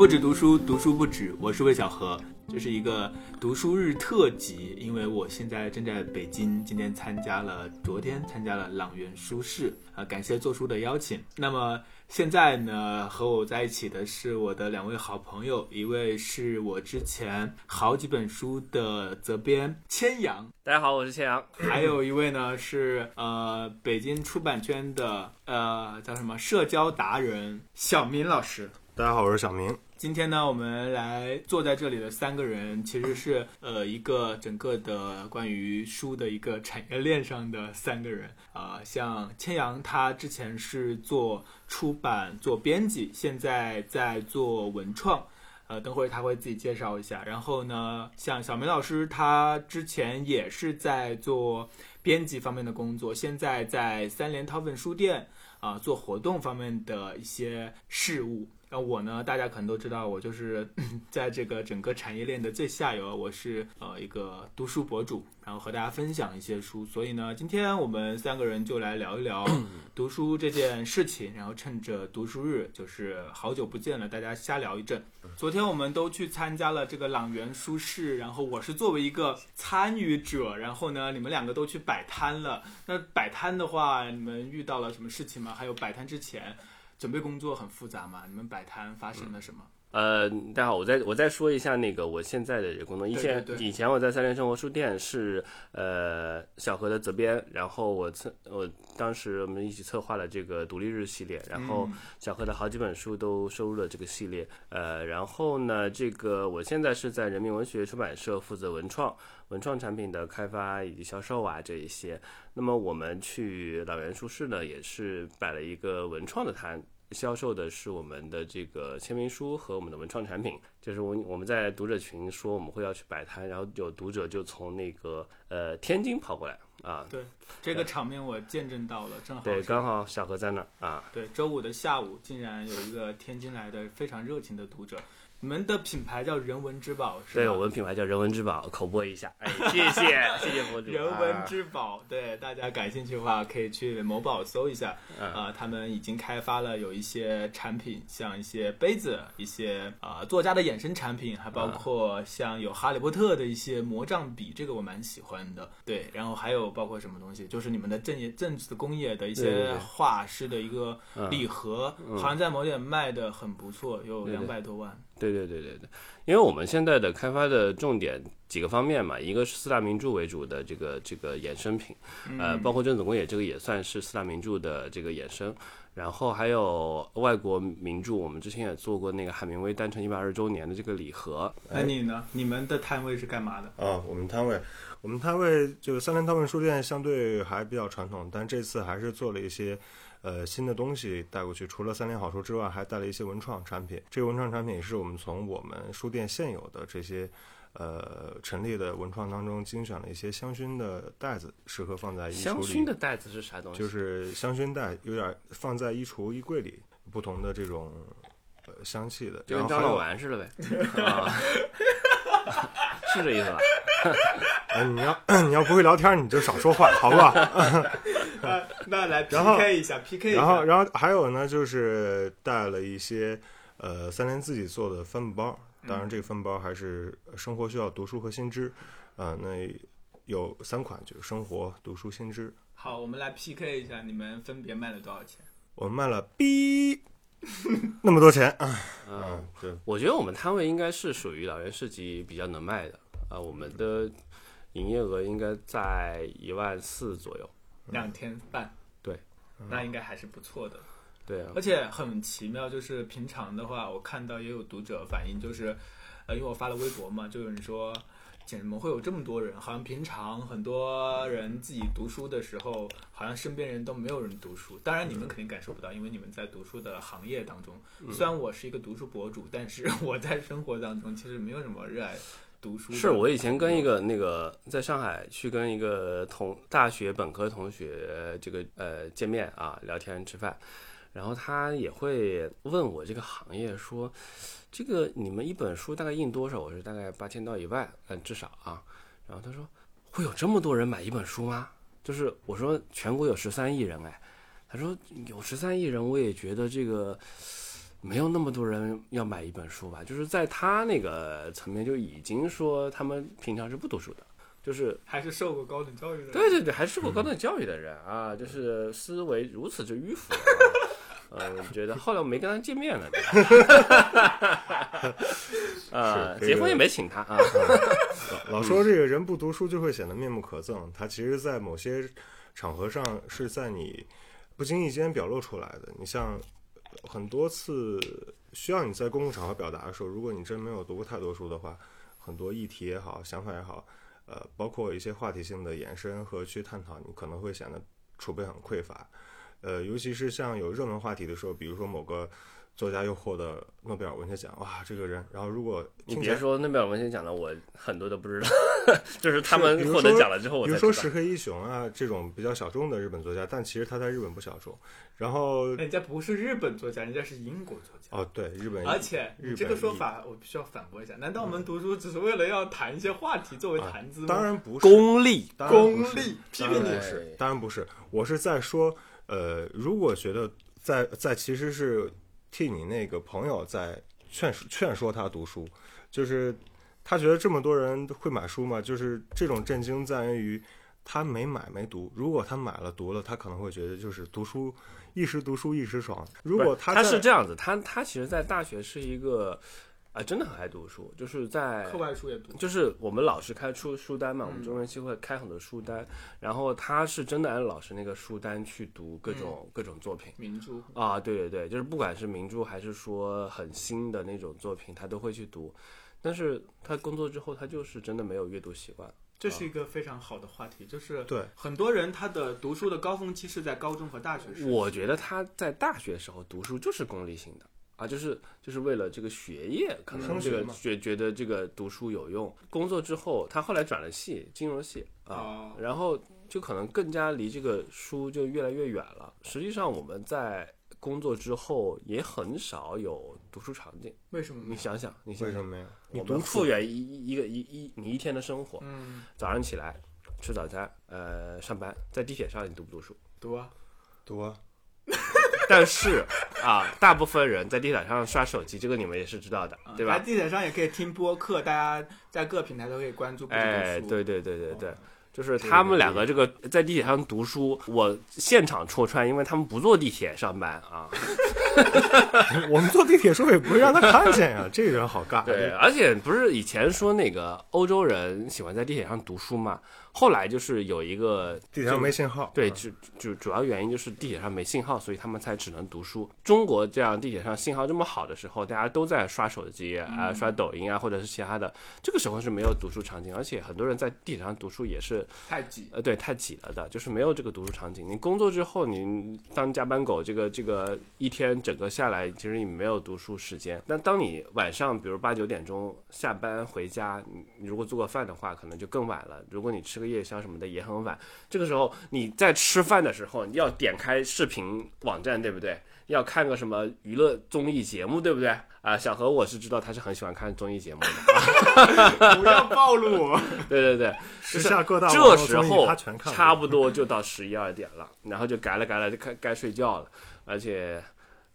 不止读书，读书不止。我是魏小何，这是一个读书日特辑，因为我现在正在北京，今天参加了，昨天参加了朗园书市，啊，感谢做书的邀请。那么现在呢，和我在一起的是我的两位好朋友，一位是我之前好几本书的责编千阳，大家好，我是千阳。还有一位呢是呃北京出版圈的呃叫什么社交达人小明老师。大家好，我是小明。今天呢，我们来坐在这里的三个人，其实是呃一个整个的关于书的一个产业链上的三个人啊、像千阳，他之前是做出版、做编辑，现在在做文创。呃，等会儿他会自己介绍一下。然后呢，像小明老师，他之前也是在做编辑方面的工作，现在在三联韬奋书店啊、做活动方面的一些事务。那我呢，大家可能都知道，我就是 在这个整个产业链的最下游，我是呃一个读书博主，然后和大家分享一些书。所以呢，今天我们三个人就来聊一聊 读书这件事情，然后趁着读书日，就是好久不见了，大家瞎聊一阵。昨天我们都去参加了这个朗园书市，然后我是作为一个参与者，然后呢，你们两个都去摆摊了。那摆摊的话，你们遇到了什么事情吗？还有摆摊之前准备工作很复杂吗？你们摆摊发生了什么？呃，大家好，我再我再说一下那个我现在的这个工作。以前以前我在三联生活书店是呃小何的责编，然后我策我当时我们一起策划了这个独立日系列，然后嗯小何的好几本书都收入了这个系列。呃，然后呢，这个我现在是在人民文学出版社负责文创文创产品的开发以及销售啊这一些。那么我们去老园书市呢，也是摆了一个文创的摊。销售的是我们的这个签名书和我们的文创产品，就是我我们在读者群说我们会要去摆摊，然后有读者就从那个呃天津跑过来啊，对，这个场面我见证到了，正好对，刚好小何在那儿啊，对，周五的下午竟然有一个天津来的非常热情的读者。你们的品牌叫人文之宝，是吧？对我们品牌叫人文之宝，口播一下，哎，谢谢 谢谢博主，人文之宝，对大家感兴趣的话，可以去某宝搜一下。嗯呃，他们已经开发了有一些产品，像一些杯子，一些呃作家的衍生产品，还包括像有哈利波特的一些魔杖笔，这个我蛮喜欢的。对，然后还有包括什么东西，就是你们的正业正子工业的一些画师的一个嗯礼盒，好像在某点卖的很不错，有两百多万。对对对对对，因为我们现在的开发的重点几个方面嘛，一个是四大名著为主的这个这个衍生品，呃，包括正子公野这个也算是四大名著的这个衍生，然后还有外国名著，我们之前也做过那个海明威诞辰一百二十周年的这个礼盒，那你呢？你们的摊位是干嘛的？啊，我们摊位，我们摊位就是三联韬奋书店相对还比较传统，但这次还是做了一些呃新的东西带过去。除了三联好书之外，还带了一些文创产品。这个文创产品是我们从我们书店现有的这些呃陈列的文创当中精选了一些香薰的袋子，适合放在衣香橱里。香薰的袋子是啥东西？就是香薰袋，有点放在衣橱、衣柜里，不同的这种呃香气的。就跟樟脑丸似的呗，啊，是这意思吧？哎，你要 你要不会聊天，你就少说话，好不好？呃，那来 PK 一下，PK 一下。然后，然后还有呢，就是带了一些呃三联自己做的帆布包，当然这个帆布包还是生活需要读书和新知，啊、那有三款，就是生活、读书、新知。好，我们来 PK 一下，你们分别卖了多少钱？我们卖了 B 那么多钱啊！嗯嗯，，对，我觉得我们摊位应该是属于老袁市集比较能卖的啊，我们的营业额应该在一万四左右。两天半。对，那应该还是不错的。对啊而，且很奇妙，就是平常的话，我看到也有读者反映，就是，呃，因为我发了微博嘛，就有人说，怎么会有这么多人？好像平常很多人自己读书的时候，好像身边人都没有人读书。当然，你们肯定感受不到，因为你们在读书的行业当中。虽然我是一个读书博主，但是我在生活当中其实没有什么热爱读书。是我以前跟一个那个在上海去跟一个同大学本科同学这个呃见面啊聊天吃饭，然后他也会问我这个行业说，这个你们一本书大概印多少？我说大概八千到一万，嗯，至少啊。然后他说会有这么多人买一本书吗？就是我说全国有十三亿人哎，他说有十三亿人，我也觉得这个没有那么多人要买一本书吧，就是在他那个层面就已经说他们平常是不读书的，就是还是受过高等教育的人。对对对，还是受过高等教育的人啊，就是思维如此之迂腐。嗯，我觉得后来我没跟他见面了，啊，是结婚也没请他啊。老老说这个人不读书就会显得面目可憎，他其实，在某些场合上是在你不经意间表露出来的。你像很多次需要你在公共场合表达的时候，如果你真没有读过太多书的话，很多议题也好，想法也好，呃，包括一些话题性的延伸和去探讨，你可能会显得储备很匮乏。呃，尤其是像有热门话题的时候，比如说某个作家又获得诺贝尔文学奖，哇，这个人，然后如果你别说诺贝尔文学奖了，我很多都不知道，就是他们获得奖了之后，我比。如说石黑一雄啊这种比较小众的日本作家，但其实他在日本不小众。然后人家不是日本作家，人家是英国作家。哦，对，日本而且你这个说法，我必须要反驳一下。难道我们读书只是为了要谈一些话题作为谈资吗？当然不是功利，功利批评你不是，当然不是。我是在说，呃，如果觉得在在其实是替你那个朋友在劝劝说他读书，就是他觉得这么多人会买书吗？就是这种震惊在于他没买没读。如果他买了读了，他可能会觉得就是读书一时读书一时爽。如果他他是这样子，他他其实，在大学是一个啊、真的很爱读书，就是在课外书也读。就是我们老师开出书单嘛，我们嗯中文系会开很多书单，然后他是真的按老师那个书单去读各种、嗯各种作品。名著，啊，对对对，就是不管是名著还是说很新的那种作品，他都会去读。但是他工作之后，他就是真的没有阅读习惯。这是一个非常好的话题，就是对很多人他的读书的高峰期是在高中和大学时。我觉得他在大学时候读书就是功利性的啊，就是就是为了这个学业，可能这个觉觉得这个读书有用。工作之后，他后来转了系，金融系啊，哦然后就可能更加离这个书就越来越远了。实际上，我们在工作之后也很少有读书场景。为什么？你想想，你想想为什么呀？你我们读复原一一一个一一你一天的生活，嗯，早上起来吃早餐，呃，上班，在地铁上你读不读书？读啊，读啊，但是啊，大部分人在地铁上刷手机，这个你们也是知道的，啊对吧？在地铁上也可以听播客，大家在各平台都可以关注。哎，对对对对对哦，就是他们两个这个在地铁上读书，我现场戳穿，因为他们不坐地铁上班啊。我们坐地铁时候也不会让他看见呀，这个人好尬。对，而且不是以前说那个欧洲人喜欢在地铁上读书嘛，后来就是有一个地铁上没信号。对，就就主主要原因就是地铁上没信号，所以他们才只能读书。中国这样地铁上信号这么好的时候，大家都在刷手机啊、刷抖音啊，或者是其他的，这个时候是没有读书场景，而且很多人在地铁上读书也是太挤。呃对太挤了的，就是没有这个读书场景。你工作之后，你当加班狗，这个这个一天整个下来，其实你没有读书时间。那当你晚上比如八九点钟下班回家，你你如果做个饭的话，可能就更晚了。如果你吃个夜宵什么的也很晚。这个时候你在吃饭的时候，你要点开视频网站，对不对？要看个什么娱乐综艺节目，对不对？啊，小何我是知道他是很喜欢看综艺节目的，不要暴露我。对对对，时下各大这时候差不多就到十一二点了，然后就改了改了，就该该睡觉了。而且，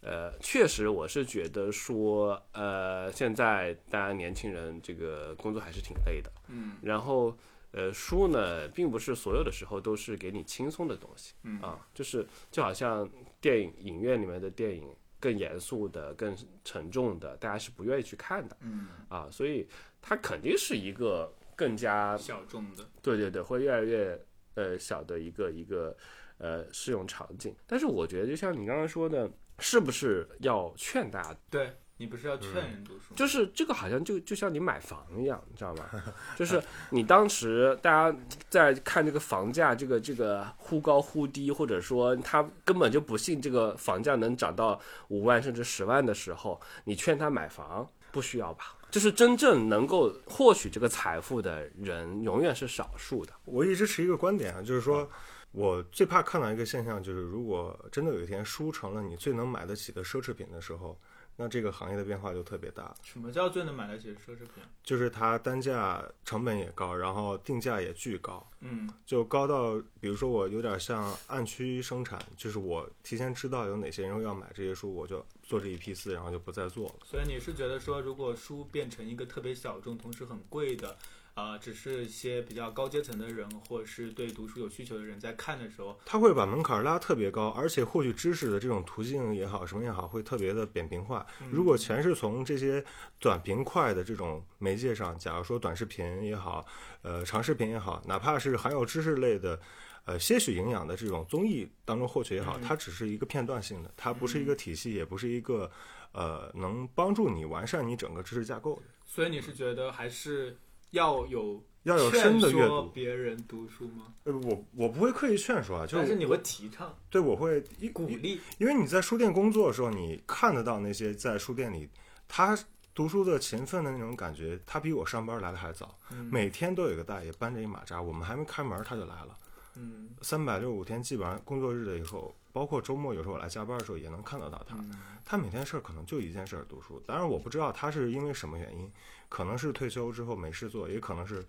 呃，确实我是觉得说，呃，现在大家年轻人这个工作还是挺累的。嗯然后，呃，书呢，并不是所有的时候都是给你轻松的东西嗯啊，就是就好像电影影院里面的电影更严肃的、更沉重的，大家是不愿意去看的嗯，啊，所以它肯定是一个更加小众的。对对对，会越来越呃小的一个一个呃适用场景。但是我觉得，就像你刚刚说的，是不是要劝大家？对你不是要劝人读书？就是这个好像就就像你买房一样，你知道吗？就是你当时大家在看这个房价，这个这个忽高忽低，或者说他根本就不信这个房价能涨到五万甚至十万的时候，你劝他买房，不需要吧？就是真正能够获取这个财富的人，永远是少数的。我一直持一个观点啊，就是说，我最怕看到一个现象，就是如果真的有一天书成了你最能买得起的奢侈品的时候，那这个行业的变化就特别大。什么叫最能买得起奢侈品？就是它单价成本也高，然后定价也巨高，嗯就高到比如说我有点像按区生产，就是我提前知道有哪些人要买这些书，我就做这一批次，然后就不再做了。所以你是觉得说，如果书变成一个特别小众，同时很贵的，呃，只是一些比较高阶层的人，或者是对读书有需求的人在看的时候，他会把门槛拉特别高，而且获取知识的这种途径也好，什么也好，会特别的扁平化。如果全是从这些短平快的这种媒介上，假如说短视频也好，呃，长视频也好，哪怕是含有知识类的。呃，些许营养的这种综艺当中获取也好，它只是一个片段性的，它不是一个体系，也不是一个呃能帮助你完善你整个知识架构的。所以你是觉得还是要有要有深的阅读。别人读书吗？呃，我我不会刻意劝说啊，就但是你会提倡、对我会因因鼓励，因为你在书店工作的时候，你看得到那些在书店里他读书的勤奋的那种感觉，他比我上班来的还早。嗯每天都有一个大爷搬着一马扎，我们还没开门他就来了。嗯三百六十五天，基本上工作日的以后，包括周末有时候我来加班的时候也能看得到他。嗯他每天事儿可能就一件事儿，读书。当然我不知道他是因为什么原因，可能是退休之后没事做，也可能是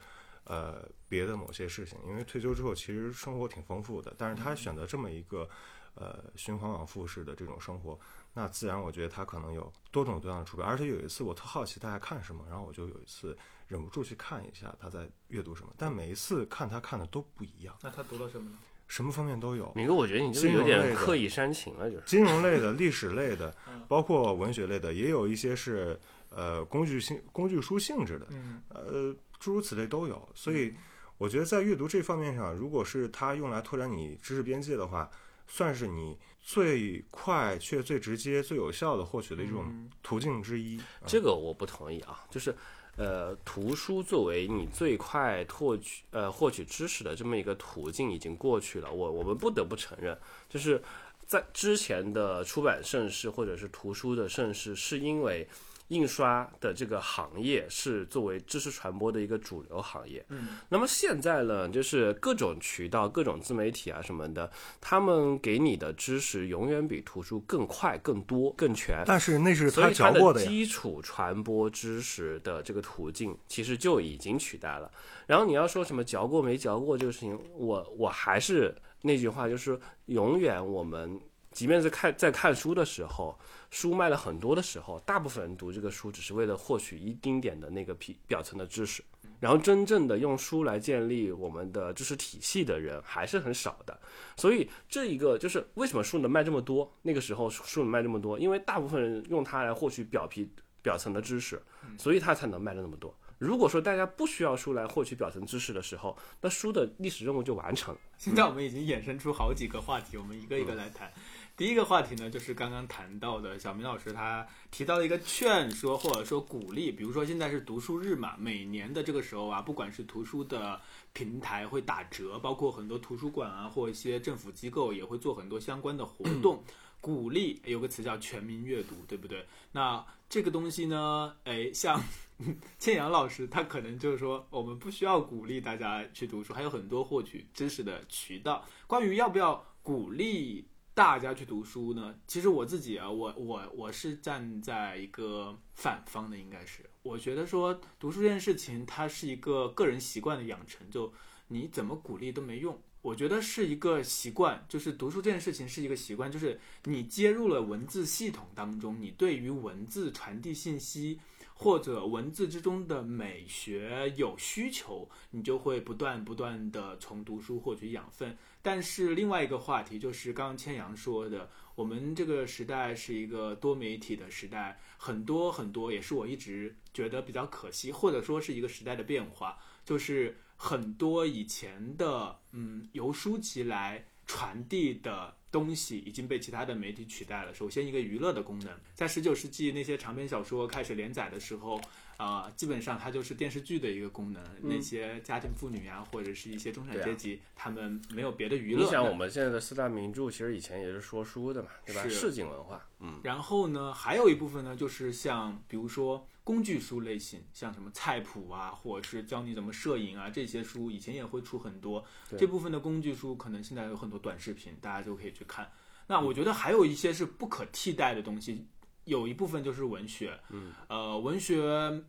呃别的某些事情。因为退休之后其实生活挺丰富的，但是他选择这么一个呃循环往复式的这种生活，那自然我觉得他可能有多种多样的储备。而且有一次我特好奇他在看什么，然后我就有一次忍不住去看一下他在阅读什么，但每一次看他看的都不一样，那他读了什么呢？什么方面都有。明哥，我觉得你这个有点刻意煽情了，就是。金融类的、历史类的 嗯，包括文学类的，也有一些是呃工具性、工具书性质的，嗯呃，诸如此类都有。所以我觉得在阅读这方面上，如果是它用来拓展你知识边界的话，算是你最快却最直接、最有效的获取的一种嗯途径之一。这个我不同意啊，就是，呃，图书作为你最快获取呃获取知识的这么一个途径已经过去了。我我们不得不承认，就是在之前的出版盛世或者是图书的盛世，是因为印刷的这个行业是作为知识传播的一个主流行业。嗯，那么现在呢，就是各种渠道、各种自媒体啊什么的，他们给你的知识永远比图书更快、更多、更全。但是那是他所以它嚼过的呀。基础传播知识的这个途径，其实就已经取代了。然后你要说什么嚼过没嚼过这个事情，我我还是那句话，就是永远我们即便是看在看书的时候，书卖了很多的时候，大部分人读这个书只是为了获取一丁点的那个皮表层的知识，然后真正的用书来建立我们的知识体系的人还是很少的。所以这一个就是为什么书能卖这么多？那个时候书能卖这么多，因为大部分人用它来获取表皮表层的知识，所以它才能卖的那么多。如果说大家不需要书来获取表层知识的时候，那书的历史任务就完成了。现在我们已经衍生出好几个话题，我们一个一个来谈。第一个话题呢，就是刚刚谈到的小明老师他提到的一个劝说或者说鼓励，比如说现在是读书日嘛，每年的这个时候啊，不管是图书的平台会打折，包括很多图书馆啊或一些政府机构也会做很多相关的活动，鼓励有个词叫全民阅读，对不对？那这个东西呢，哎，像 倩阳老师，他可能就是说，我们不需要鼓励大家去读书，还有很多获取知识的渠道。关于要不要鼓励大家去读书呢？其实我自己啊，我我我是站在一个反方的，应该是我觉得说读书这件事情，它是一个个人习惯的养成，就你怎么鼓励都没用。我觉得是一个习惯，就是读书这件事情是一个习惯，就是你接入了文字系统当中，你对于文字传递信息或者文字之中的美学有需求，你就会不断不断的从读书获取养分。但是另外一个话题就是刚刚千阳说的，我们这个时代是一个多媒体的时代，很多很多也是我一直觉得比较可惜，或者说是一个时代的变化，就是很多以前的嗯由书籍来传递的东西已经被其他的媒体取代了。首先，一个娱乐的功能，在十九世纪那些长篇小说开始连载的时候，啊、基本上它就是电视剧的一个功能。那些家庭妇女啊，或者是一些中产阶级，他们没有别的娱乐。你想，我们现在的四大名著，其实以前也是说书的嘛，对吧？市井文化，嗯，然后呢，还有一部分呢，就是像比如说工具书类型，像什么菜谱啊，或者是教你怎么摄影啊，这些书以前也会出很多。这部分的工具书可能现在有很多短视频，大家就可以去看。那我觉得还有一些是不可替代的东西，有一部分就是文学，嗯，呃，文学，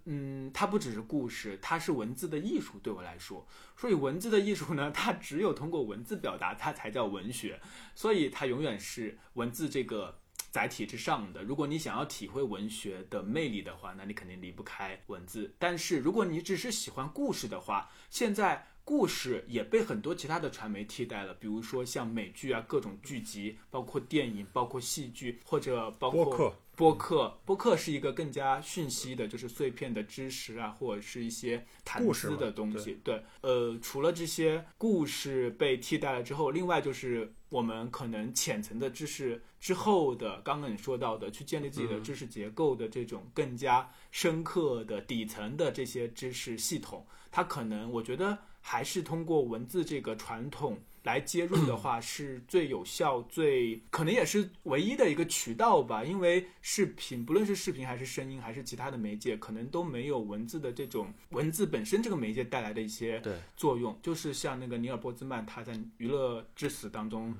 嗯，它不只是故事，它是文字的艺术。对我来说，所以文字的艺术呢，它只有通过文字表达，它才叫文学。所以它永远是文字这个载体之上的。如果你想要体会文学的魅力的话，那你肯定离不开文字。但是如果你只是喜欢故事的话，现在。故事也被很多其他的传媒替代了，比如说像美剧啊，各种剧集，包括电影，包括戏剧，或者包括播客。播客，播客是一个更加讯息的，就是碎片的知识啊，或者是一些谈资的东西。对，呃，除了这些故事被替代了之后，另外就是我们可能浅层的知识之后的，刚刚你说到的，去建立自己的知识结构的这种更加深刻的底层的这些知识系统，它可能我觉得。还是通过文字这个传统来接入的话，是最有效、最可能也是唯一的一个渠道吧。因为视频，不论是视频还是声音，还是其他的媒介，可能都没有文字的这种文字本身这个媒介带来的一些作用。就是像那个尼尔波兹曼他在《娱乐至死》当中。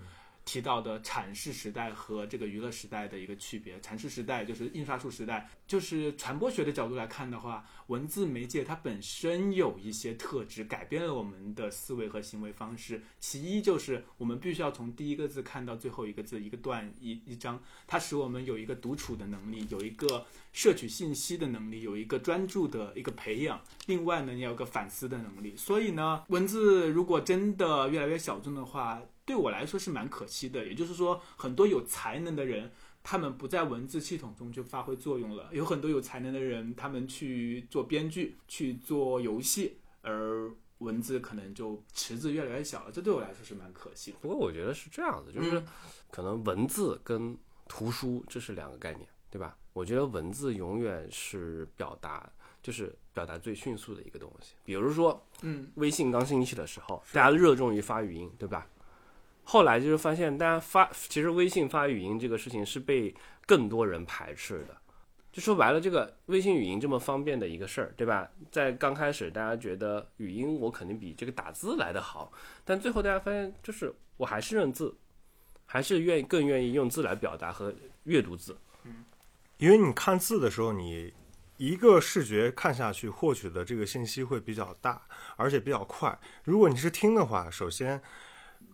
提到的阐释时代和这个娱乐时代的一个区别，阐释时代就是印刷术时代，就是传播学的角度来看的话，文字媒介它本身有一些特质，改变了我们的思维和行为方式。其一就是我们必须要从第一个字看到最后一个字，一个段一一章，它使我们有一个独处的能力，有一个摄取信息的能力，有一个专注的一个培养。另外呢，也有个反思的能力。所以呢，文字如果真的越来越小众的话，对我来说是蛮可惜的，也就是说，很多有才能的人，他们不在文字系统中就发挥作用了。有很多有才能的人，他们去做编剧、去做游戏，而文字可能就池子越来越小了。这对我来说是蛮可惜的。不过我觉得是这样子，就是可能文字跟图书这是两个概念，对吧？我觉得文字永远是表达，就是表达最迅速的一个东西。比如说，嗯，微信刚兴起的时候，大家热衷于发语音，对吧？后来就是发现，大家发其实微信发语音这个事情是被更多人排斥的。就说白了，这个微信语音这么方便的一个事儿，对吧？在刚开始，大家觉得语音我肯定比这个打字来的好，但最后大家发现，就是我还是认字，还是愿意更愿意用字来表达和阅读字。嗯，因为你看字的时候，你一个视觉看下去获取的这个信息会比较大，而且比较快。如果你是听的话，首先。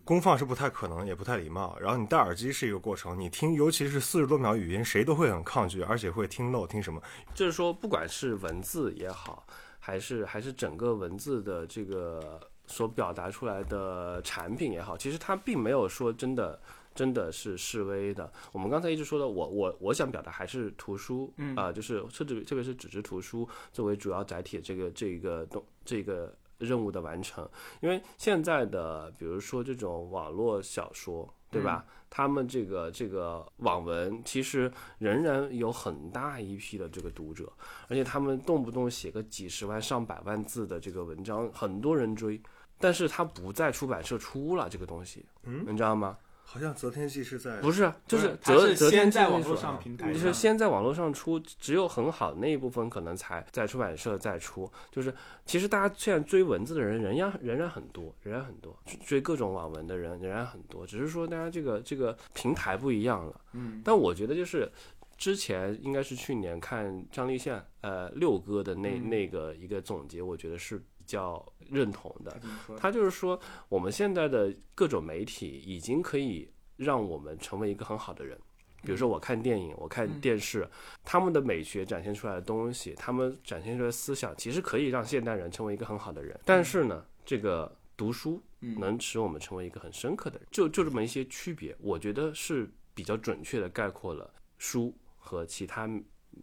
公放是不太可能，也不太礼貌。然后你戴耳机是一个过程，你听，尤其是四十多秒语音，谁都会很抗拒，而且会听漏，听什么？就是说，不管是文字也好，还是还是整个文字的这个所表达出来的产品也好，其实它并没有说真的真的是示威的。我们刚才一直说的，我我我想表达还是图书，啊，就是甚至特别是纸质图书作为主要载体，这个这个东这个。任务的完成，因为现在的比如说这种网络小说，对吧？他们这个这个网文其实仍然有很大一批的这个读者，而且他们动不动写个几十万、上百万字的这个文章，很多人追，但是他不在出版社出了这个东西，嗯，你知道吗？好像择天记是在不是，就是择择天在网络上平台，就是先在网络上出，只有很好的那一部分可能才在出版社再出。就是其实大家现在追文字的人仍然仍然很多，仍然很多追各种网文的人仍然很多，只是说大家这个这个平台不一样了。嗯，但我觉得就是之前应该是去年看张立宪呃六哥的那那个一个总结，我觉得是比较认同的。他就是说我们现在的各种媒体已经可以。让我们成为一个很好的人，比如说我看电影，我看电视，他们的美学展现出来的东西，他们展现出来的思想，其实可以让现代人成为一个很好的人。但是呢，这个读书能使我们成为一个很深刻的人，就就这么一些区别，我觉得是比较准确的概括了书和其他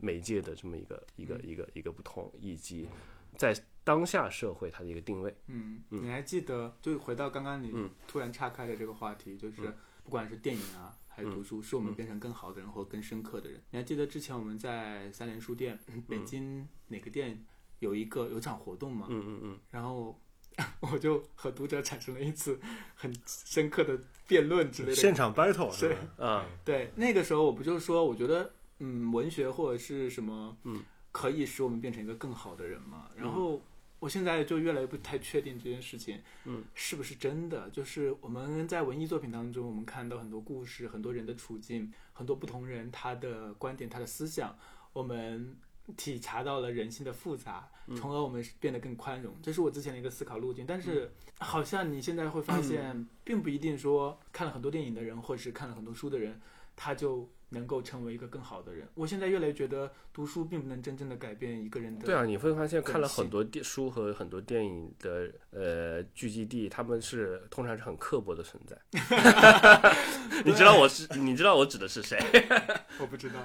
媒介的这么一个一个一个一个不同，以及在当下社会它的一个定位。嗯，你还记得？就回到刚刚你突然岔开的这个话题，就是。不管是电影啊，还是读书，使我们变成更好的人或更深刻的人。你还记得之前我们在三联书店，北京哪个店有一个有场活动吗？嗯嗯嗯。然后 我就和读者产生了一次很深刻的辩论之类的。现场 battle 是吧？啊，对，那个时候我不就是说，我觉得嗯，文学或者是什么，嗯，可以使我们变成一个更好的人嘛。然后我现在就越来越不太确定这件事情，嗯，是不是真的？就是我们在文艺作品当中，我们看到很多故事，很多人的处境，很多不同人他的观点、他的思想，我们体察到了人性的复杂，从而我们变得更宽容。这是我之前的一个思考路径。但是，好像你现在会发现，并不一定说看了很多电影的人，或者是看了很多书的人，他就。能够成为一个更好的人。我现在越来越觉得读书并不能真正的改变一个人的。对啊，你会发现看了很多电书和很多电影的呃聚集地，他们是通常是很刻薄的存在。你知道我是？你知道我指的是谁？我不知道。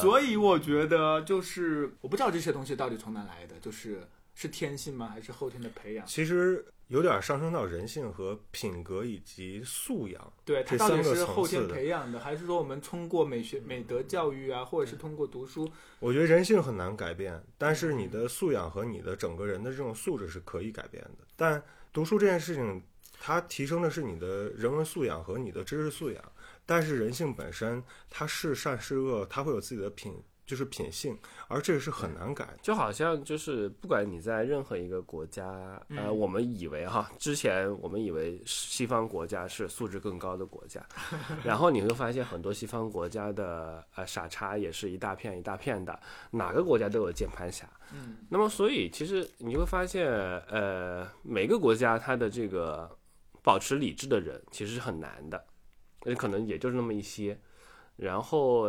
所以我觉得就是我不知道这些东西到底从哪来的，就是是天性吗？还是后天的培养？其实。有点上升到人性和品格以及素养，对，它到底是后天培养的，还是说我们通过美学、美德教育啊，或者是通过读书？我觉得人性很难改变，但是你的素养和你的整个人的这种素质是可以改变的。但读书这件事情，它提升的是你的人文素养和你的知识素养，但是人性本身它是善是恶，它会有自己的品。就是品性，而这个是很难改。就好像就是不管你在任何一个国家，呃，我们以为哈，之前我们以为西方国家是素质更高的国家，然后你会发现很多西方国家的呃傻叉也是一大片一大片的，哪个国家都有键盘侠。嗯，那么所以其实你会发现，呃，每个国家它的这个保持理智的人其实是很难的，可能也就是那么一些，然后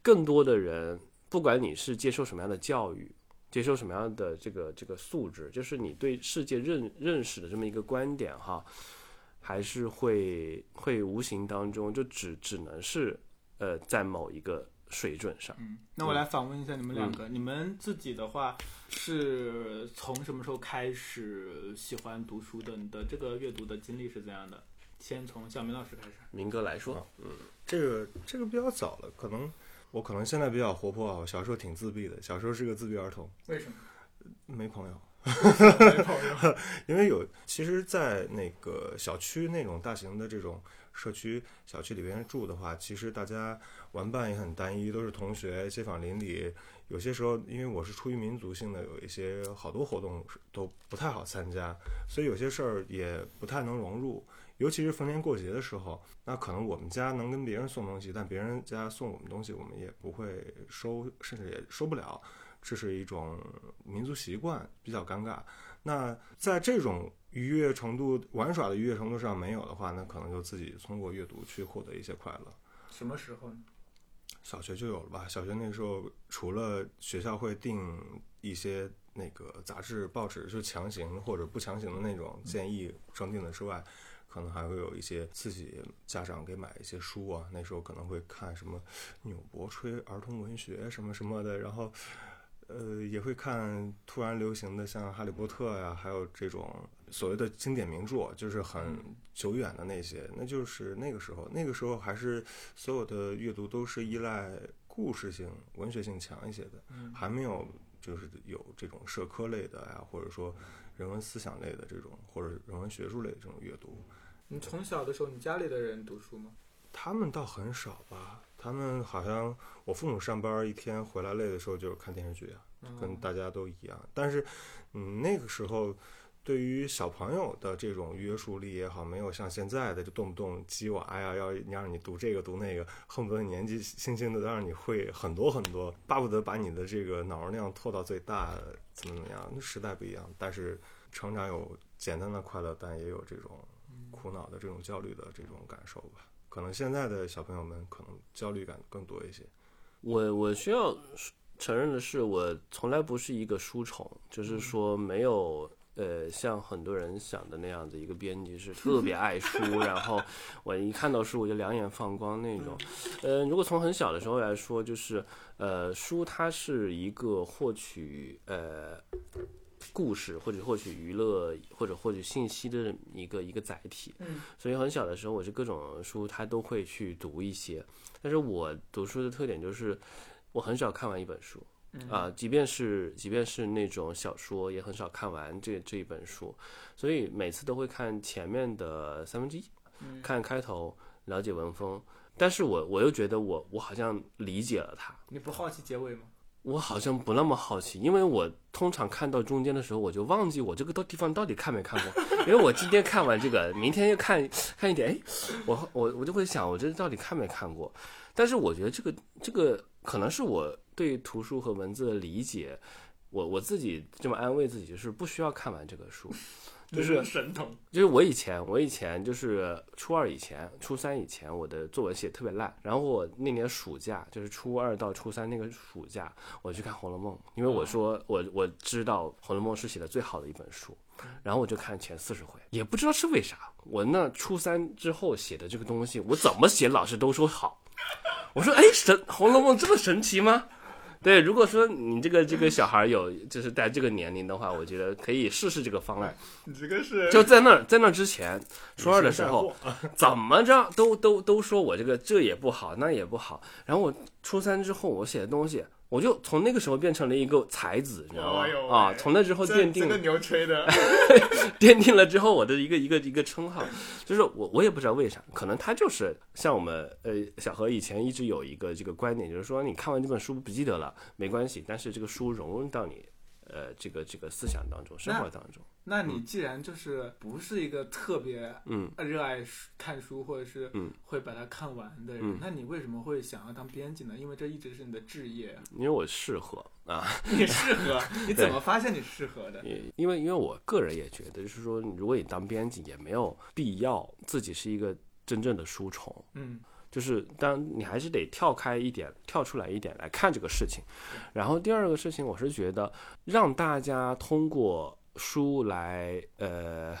更多的人。不管你是接受什么样的教育，接受什么样的这个这个素质，就是你对世界认认识的这么一个观点哈，还是会会无形当中就只只能是呃在某一个水准上。嗯，那我来访问一下你们两个，你们自己的话是从什么时候开始喜欢读书的？你的这个阅读的经历是怎样的？先从小明老师开始。明哥来说，嗯，这个这个比较早了，可能。我可能现在比较活泼啊，我小时候挺自闭的，小时候是个自闭儿童。为什么？没朋友。没朋友。因为有，其实，在那个小区那种大型的这种社区小区里边住的话，其实大家玩伴也很单一，都是同学，街坊邻里。有些时候，因为我是出于民族性的，有一些好多活动都不太好参加，所以有些事儿也不太能融入。尤其是逢年过节的时候，那可能我们家能跟别人送东西，但别人家送我们东西，我们也不会收，甚至也收不了，这是一种民族习惯，比较尴尬。那在这种愉悦程度、玩耍的愉悦程度上没有的话，那可能就自己通过阅读去获得一些快乐。什么时候呢？小学就有了吧？小学那时候，除了学校会订一些那个杂志、报纸，就强行或者不强行的那种建议装订的之外。可能还会有一些自己家长给买一些书啊，那时候可能会看什么纽伯吹儿童文学什么什么的，然后呃也会看突然流行的像哈利波特呀，还有这种所谓的经典名著，就是很久远的那些，那就是那个时候，那个时候还是所有的阅读都是依赖故事性、文学性强一些的，还没有就是有这种社科类的呀，或者说人文思想类的这种，或者人文学术类的这种阅读。你从小的时候，你家里的人读书吗？他们倒很少吧。他们好像我父母上班一天回来累的时候就是看电视剧啊，跟大家都一样。但是，嗯，那个时候对于小朋友的这种约束力也好，没有像现在的就动不动激娃呀，要让你读这个读那个，恨不得年纪轻轻的让你会很多很多，巴不得把你的这个脑容量拓到最大，怎么怎么样？那时代不一样。但是成长有简单的快乐，但也有这种。苦恼的这种焦虑的这种感受吧，可能现在的小朋友们可能焦虑感更多一些。我我需要承认的是，我从来不是一个书虫，就是说没有呃像很多人想的那样子，一个编辑是特别爱书，然后我一看到书我就两眼放光那种。呃，如果从很小的时候来说，就是呃书它是一个获取呃。故事或者获取娱乐或者获取信息的一个一个载体，嗯，所以很小的时候我是各种书他都会去读一些，但是我读书的特点就是我很少看完一本书，啊，即便是即便是那种小说也很少看完这这一本书，所以每次都会看前面的三分之一，看开头了解文风，但是我我又觉得我我好像理解了它，你不好奇结尾吗？我好像不那么好奇，因为我通常看到中间的时候，我就忘记我这个到地方到底看没看过。因为我今天看完这个，明天又看看一点，哎，我我我就会想，我这到底看没看过？但是我觉得这个这个可能是我对图书和文字的理解，我我自己这么安慰自己，就是不需要看完这个书。就是神童，就是我以前，我以前就是初二以前，初三以前，我的作文写特别烂。然后我那年暑假，就是初二到初三那个暑假，我去看《红楼梦》，因为我说我我知道《红楼梦》是写的最好的一本书，然后我就看前四十回，也不知道是为啥，我那初三之后写的这个东西，我怎么写老师都说好。我说，哎，神《红楼梦》这么神奇吗？对，如果说你这个这个小孩有就是在这个年龄的话，我觉得可以试试这个方案。你这个是就在那在那之前，初二的时候，怎么着都都都说我这个这也不好，那也不好。然后我初三之后，我写的东西。我就从那个时候变成了一个才子，你知道吗？啊，从那之后奠定这个牛吹的，奠定了之后我的一个一个一个称号，就是我我也不知道为啥，可能他就是像我们呃小何以前一直有一个这个观点，就是说你看完这本书不记得了没关系，但是这个书融入到你呃这个这个思想当中、生活当中。那你既然就是不是一个特别嗯热爱看书或者是嗯会把它看完的人，那你为什么会想要当编辑呢？因为这一直是你的志业。因为我适合啊，你适合？你怎么发现你适合的？因为因为我个人也觉得，就是说，如果你当编辑，也没有必要自己是一个真正的书虫。嗯，就是当你还是得跳开一点，跳出来一点来看这个事情。然后第二个事情，我是觉得让大家通过。书来呃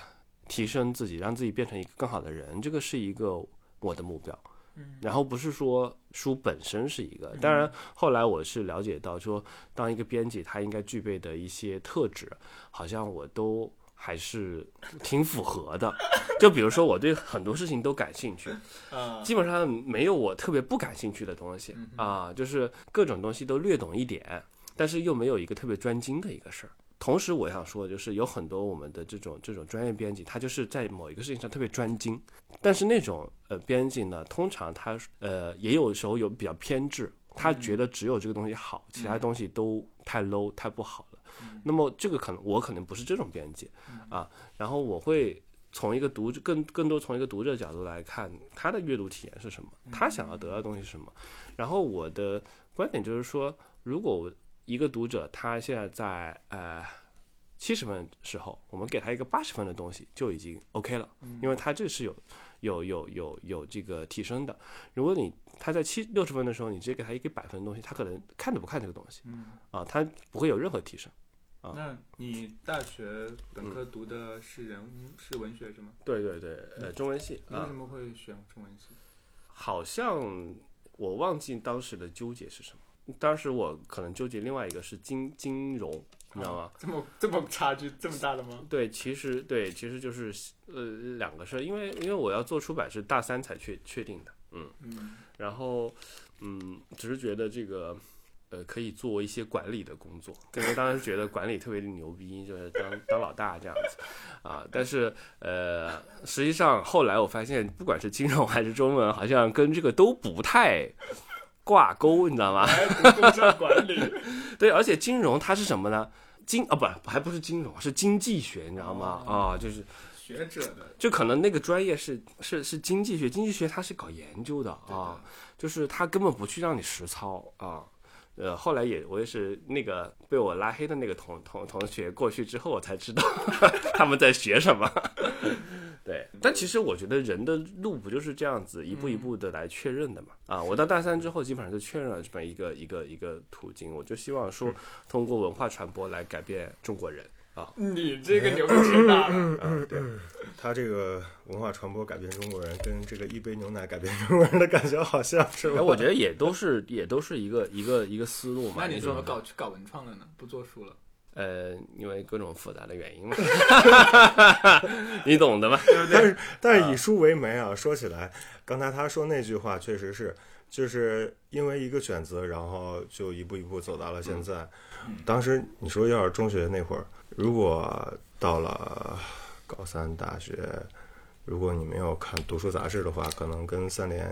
提升自己，让自己变成一个更好的人，这个是一个我的目标。嗯，然后不是说书本身是一个，当然后来我是了解到说，当一个编辑他应该具备的一些特质，好像我都还是挺符合的。就比如说我对很多事情都感兴趣，基本上没有我特别不感兴趣的东西啊，就是各种东西都略懂一点，但是又没有一个特别专精的一个事儿。同时，我想说，就是有很多我们的这种这种专业编辑，他就是在某一个事情上特别专精，但是那种呃编辑呢，通常他呃也有时候有比较偏执，他觉得只有这个东西好，其他东西都太 low 太不好了。那么这个可能我可能不是这种编辑啊，然后我会从一个读者更更多从一个读者角度来看他的阅读体验是什么，他想要得到的东西是什么。然后我的观点就是说，如果一个读者，他现在在呃七十分时候，我们给他一个八十分的东西就已经 OK 了，因为他这是有有有有有这个提升的。如果你他在七六十分的时候，你直接给他一个百分的东西，他可能看都不看这个东西，啊，他不会有任何提升。啊，那你大学本科读的是人是文学是吗？对对对，呃，中文系。为什么会选中文系？好像我忘记当时的纠结是什么。当时我可能纠结另外一个是金金融，你知道吗？这么这么差距这么大的吗？对，其实对，其实就是呃两个事儿，因为因为我要做出版是大三才确确定的，嗯嗯，然后嗯，只是觉得这个呃可以做一些管理的工作，因为当时觉得管理特别的牛逼，就是当当老大这样子啊，但是呃实际上后来我发现，不管是金融还是中文，好像跟这个都不太。挂钩，你知道吗？管理，对，而且金融它是什么呢？经啊不，还不是金融，是经济学，你知道吗？啊，就是学者的，就可能那个专业是是是经济学，经济学它是搞研究的啊，就是它根本不去让你实操啊。呃，后来也我也是那个被我拉黑的那个同同同学过去之后，我才知道 他们在学什么。对，但其实我觉得人的路不就是这样子一步一步的来确认的嘛？啊，我到大三之后基本上就确认了这么一个一个一个途径，我就希望说通过文化传播来改变中国人啊。你这个牛挺大了，对，他这个文化传播改变中国人，跟这个一杯牛奶改变中国人的感觉好像是吧？哎，我觉得也都是也都是一个一个一个思路嘛。那你怎么搞去搞文创的呢？不做书了？呃，因为各种复杂的原因嘛，你懂的吧？但是但是以书为媒啊，说起来，刚才他说那句话确实是，就是因为一个选择，然后就一步一步走到了现在。当时你说要是中学那会儿，如果到了高三大学，如果你没有看读书杂志的话，可能跟三联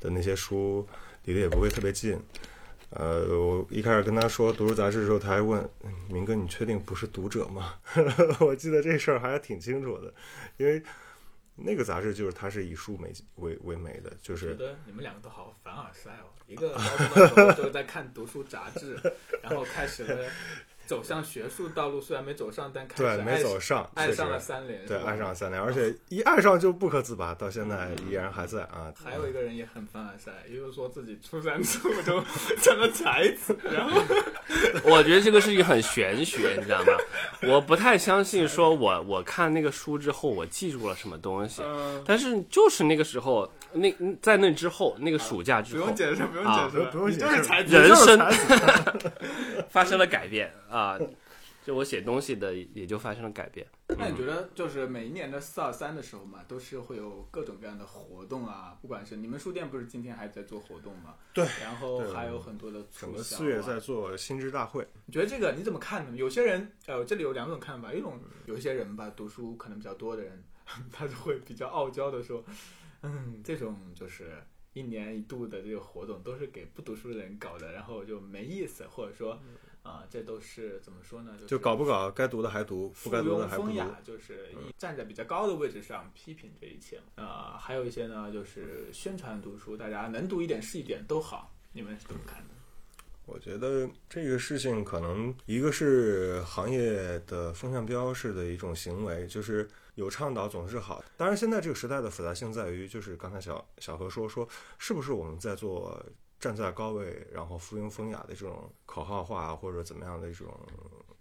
的那些书离得也不会特别近。呃，我一开始跟他说读书杂志的时候，他还问明哥，你确定不是读者吗？我记得这事儿还挺清楚的，因为那个杂志就是它是以书为为为美的，就是觉得你们两个都好凡尔赛哦，一个高中的时候在看读书杂志，然后开始了走向学术道路，虽然没走上，但开始对没走上，爱上了三联，对爱上了三联，而且一爱上就不可自拔，到现在依然还在啊。还有一个人也很凡尔赛，也就是说自己初三之后就 成了才子，然后 我觉得这个事情很玄学，你知道吗？我不太相信，说我我看那个书之后，我记住了什么东西。嗯，但是就是那个时候，那在那之后，那个暑假之后不用，解释，不用啊解释，不用解释就是才子，人生才子 发生了改变啊！就我写东西的也就发生了改变。那你觉得就是每一年的四二三的时候嘛，都是会有各种各样的活动啊，不管是你们书店不是今天还在做活动吗？对，然后还有很多的整个促销、啊。四月在做新知大会，你觉得这个你怎么看呢？有些人呃，这里有两种看法，一种有些人吧，读书可能比较多的人，他就会比较傲娇的说，嗯，这种就是一年一度的这个活动都是给不读书的人搞的，然后就没意思，或者说啊、这都是怎么说呢？就是就搞不搞，该读的还读，不该读的还不读。风雅，就是以站在比较高的位置上批评这一切。呃，还有一些呢，就是宣传读书，大家能读一点是一点都好。你们是怎么看的？我觉得这个事情可能一个是行业的风向标式的一种行为，就是有倡导总是好。当然，现在这个时代的复杂性在于，就是刚才小小何说说，是不是我们在做站在高位，然后附庸风雅的这种口号化或者怎么样的一种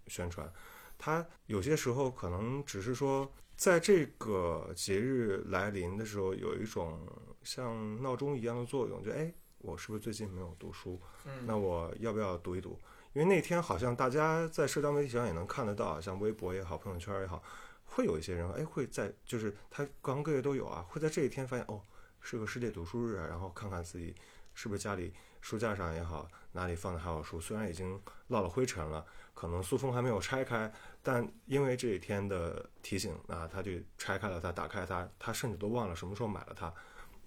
宣传？它有些时候可能只是说，在这个节日来临的时候，有一种像闹钟一样的作用，就哎，我是不是最近没有读书？嗯那我要不要读一读？因为那天好像大家在社交媒体上也能看得到，像微博也好，朋友圈也好，会有一些人哎会在就是他各行各业都有啊，会在这一天发现哦是个世界读书日啊，然后看看自己是不是家里书架上也好，哪里放的还有书，虽然已经落了灰尘了，可能塑封还没有拆开，但因为这一天的提醒，那他就拆开了它，打开它，他甚至都忘了什么时候买了它，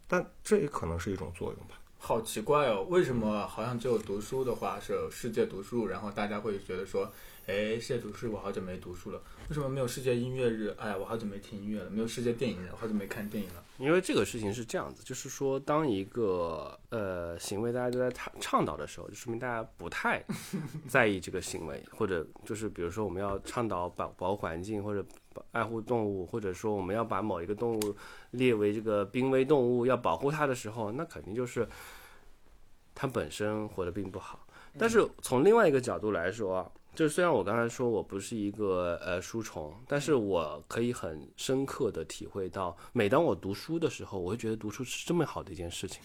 但这也可能是一种作用吧。好奇怪哦，为什么好像只有读书的话是世界读书，然后大家会觉得说，哎，世界读书日我好久没读书了，为什么没有世界音乐日？哎，我好久没听音乐了，没有世界电影日，我好久没看电影了。因为这个事情是这样子，就是说，当一个呃行为大家都在倡倡导的时候，就说明大家不太 在意这个行为，或者就是比如说我们要倡导保保护环境，或者保爱护动物，或者说我们要把某一个动物列为这个濒危动物，要保护它的时候，那肯定就是它本身活得并不好。但是从另外一个角度来说啊，就是虽然我刚才说我不是一个呃书虫，但是我可以很深刻的体会到，每当我读书的时候，我会觉得读书是这么好的一件事情。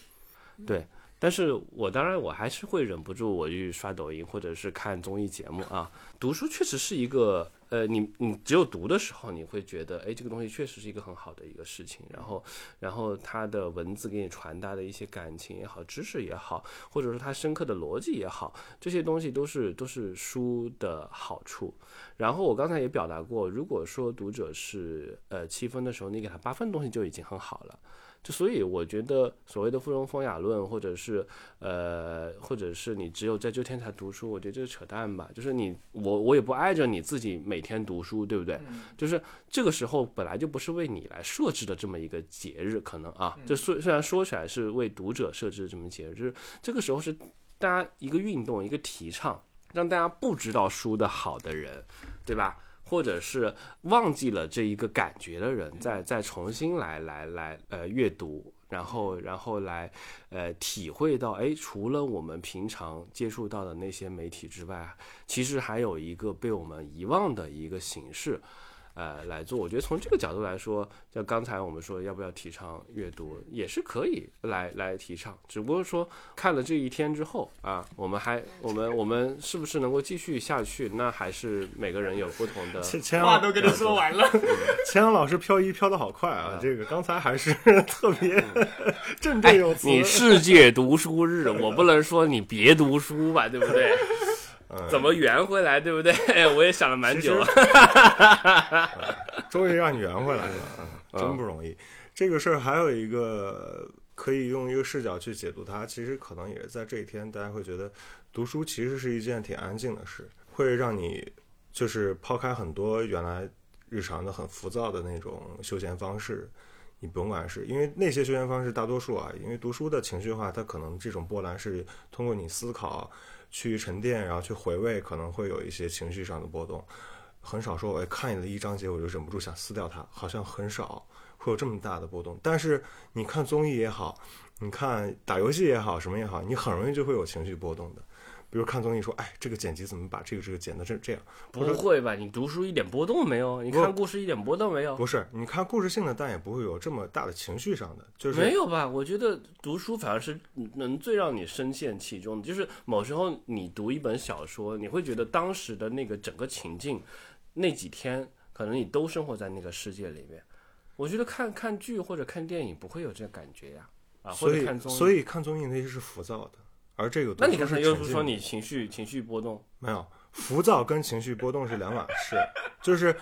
对，但是我当然我还是会忍不住我去刷抖音或者是看综艺节目啊。读书确实是一个呃，你你只有读的时候，你会觉得哎，这个东西确实是一个很好的一个事情。然后然后它的文字给你传达的一些感情也好，知识也好，或者说它深刻的逻辑也好，这些东西都是都是书的好处。然后我刚才也表达过，如果说读者是呃七分的时候，你给他八分东西就已经很好了。就所以我觉得所谓的附庸风雅论，或者是呃，或者是你只有在这天才读书，我觉得这是扯淡吧。就是你我我也不挨着你自己每天读书，对不对？就是这个时候本来就不是为你来设置的这么一个节日，可能啊，就虽虽然说起来是为读者设置的这么节日，就是这个时候是大家一个运动，一个提倡，让大家不知道书的好的人，对吧？或者是忘记了这一个感觉的人，再再重新来来来呃阅读，然后然后来呃体会到，哎，除了我们平常接触到的那些媒体之外，其实还有一个被我们遗忘的一个形式。呃，来做，我觉得从这个角度来说，就刚才我们说要不要提倡阅读，也是可以来来提倡，只不过说看了这一天之后啊，我们还我们我们是不是能够继续下去，那还是每个人有不同的。千千话都跟你说完了，钱阳老师漂移飘的好快啊！这个刚才还是 特别振振哎有，词。你世界读书日，我不能说你别读书吧，对不对？嗯怎么圆回来，对不对？我也想了蛮久。终于让你圆回来了，真不容易。这个事儿还有一个可以用一个视角去解读它，其实可能也是在这一天，大家会觉得读书其实是一件挺安静的事，会让你就是抛开很多原来日常的很浮躁的那种休闲方式。你甭管是因为那些休闲方式，大多数啊，因为读书的情绪化，它可能这种波澜是通过你思考去沉淀，然后去回味，可能会有一些情绪上的波动。很少说，我看了一章节，我就忍不住想撕掉它，好像很少会有这么大的波动。但是你看综艺也好，你看打游戏也好，什么也好，你很容易就会有情绪波动的。比如看综艺说，哎，这个剪辑怎么把这个这个剪的这这样？不会吧？你读书一点波动没有？你看故事一点波动没有？不是，你看故事性的，但也不会有这么大的情绪上的，就是没有吧？我觉得读书反而是能最让你深陷其中的。就是某时候你读一本小说，你会觉得当时的那个整个情境，那几天可能你都生活在那个世界里面。我觉得看看剧或者看电影不会有这感觉呀，啊，或者看综艺，所以看综艺那些是浮躁的。而这个，那你刚才又是说你情绪情绪波动？没有，浮躁跟情绪波动是两码 事。就是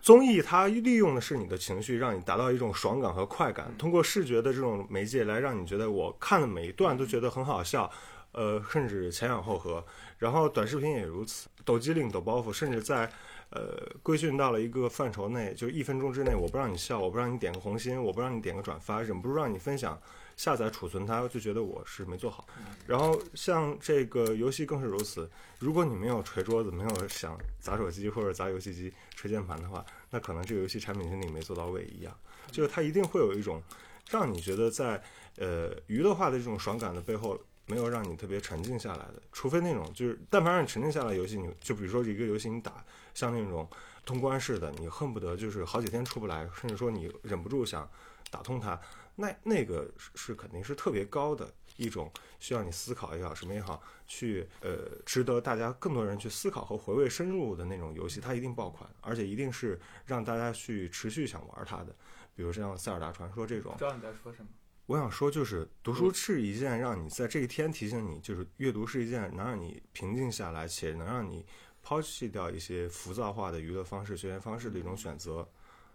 综艺它利用的是你的情绪，让你达到一种爽感和快感，通过视觉的这种媒介来让你觉得我看的每一段都觉得很好笑，呃，甚至前仰后合。然后短视频也如此，抖机灵、抖包袱，甚至在呃规训到了一个范畴内，就一分钟之内，我不让你笑，我不让你点个红心，我不让你点个转发，忍不住让你分享。下载储存它，就觉得我是没做好。然后像这个游戏更是如此。如果你没有捶桌子，没有想砸手机或者砸游戏机、捶键盘的话，那可能这个游戏产品经理没做到位一样。就是它一定会有一种让你觉得在呃娱乐化的这种爽感的背后，没有让你特别沉静下来的。除非那种就是但凡让你沉静下来游戏，你就比如说一个游戏你打像那种通关式的，你恨不得就是好几天出不来，甚至说你忍不住想打通它。那那个是肯定是特别高的一种需要你思考也好什么也好，去呃值得大家更多人去思考和回味深入的那种游戏，它一定爆款，而且一定是让大家去持续想玩它的。比如像《塞尔达传说》这种。知道你在说什么？我想说就是读书是一件让你在这一天提醒你，就是阅读是一件能让你平静下来，且能让你抛弃掉一些浮躁化的娱乐方式、学习方式的一种选择。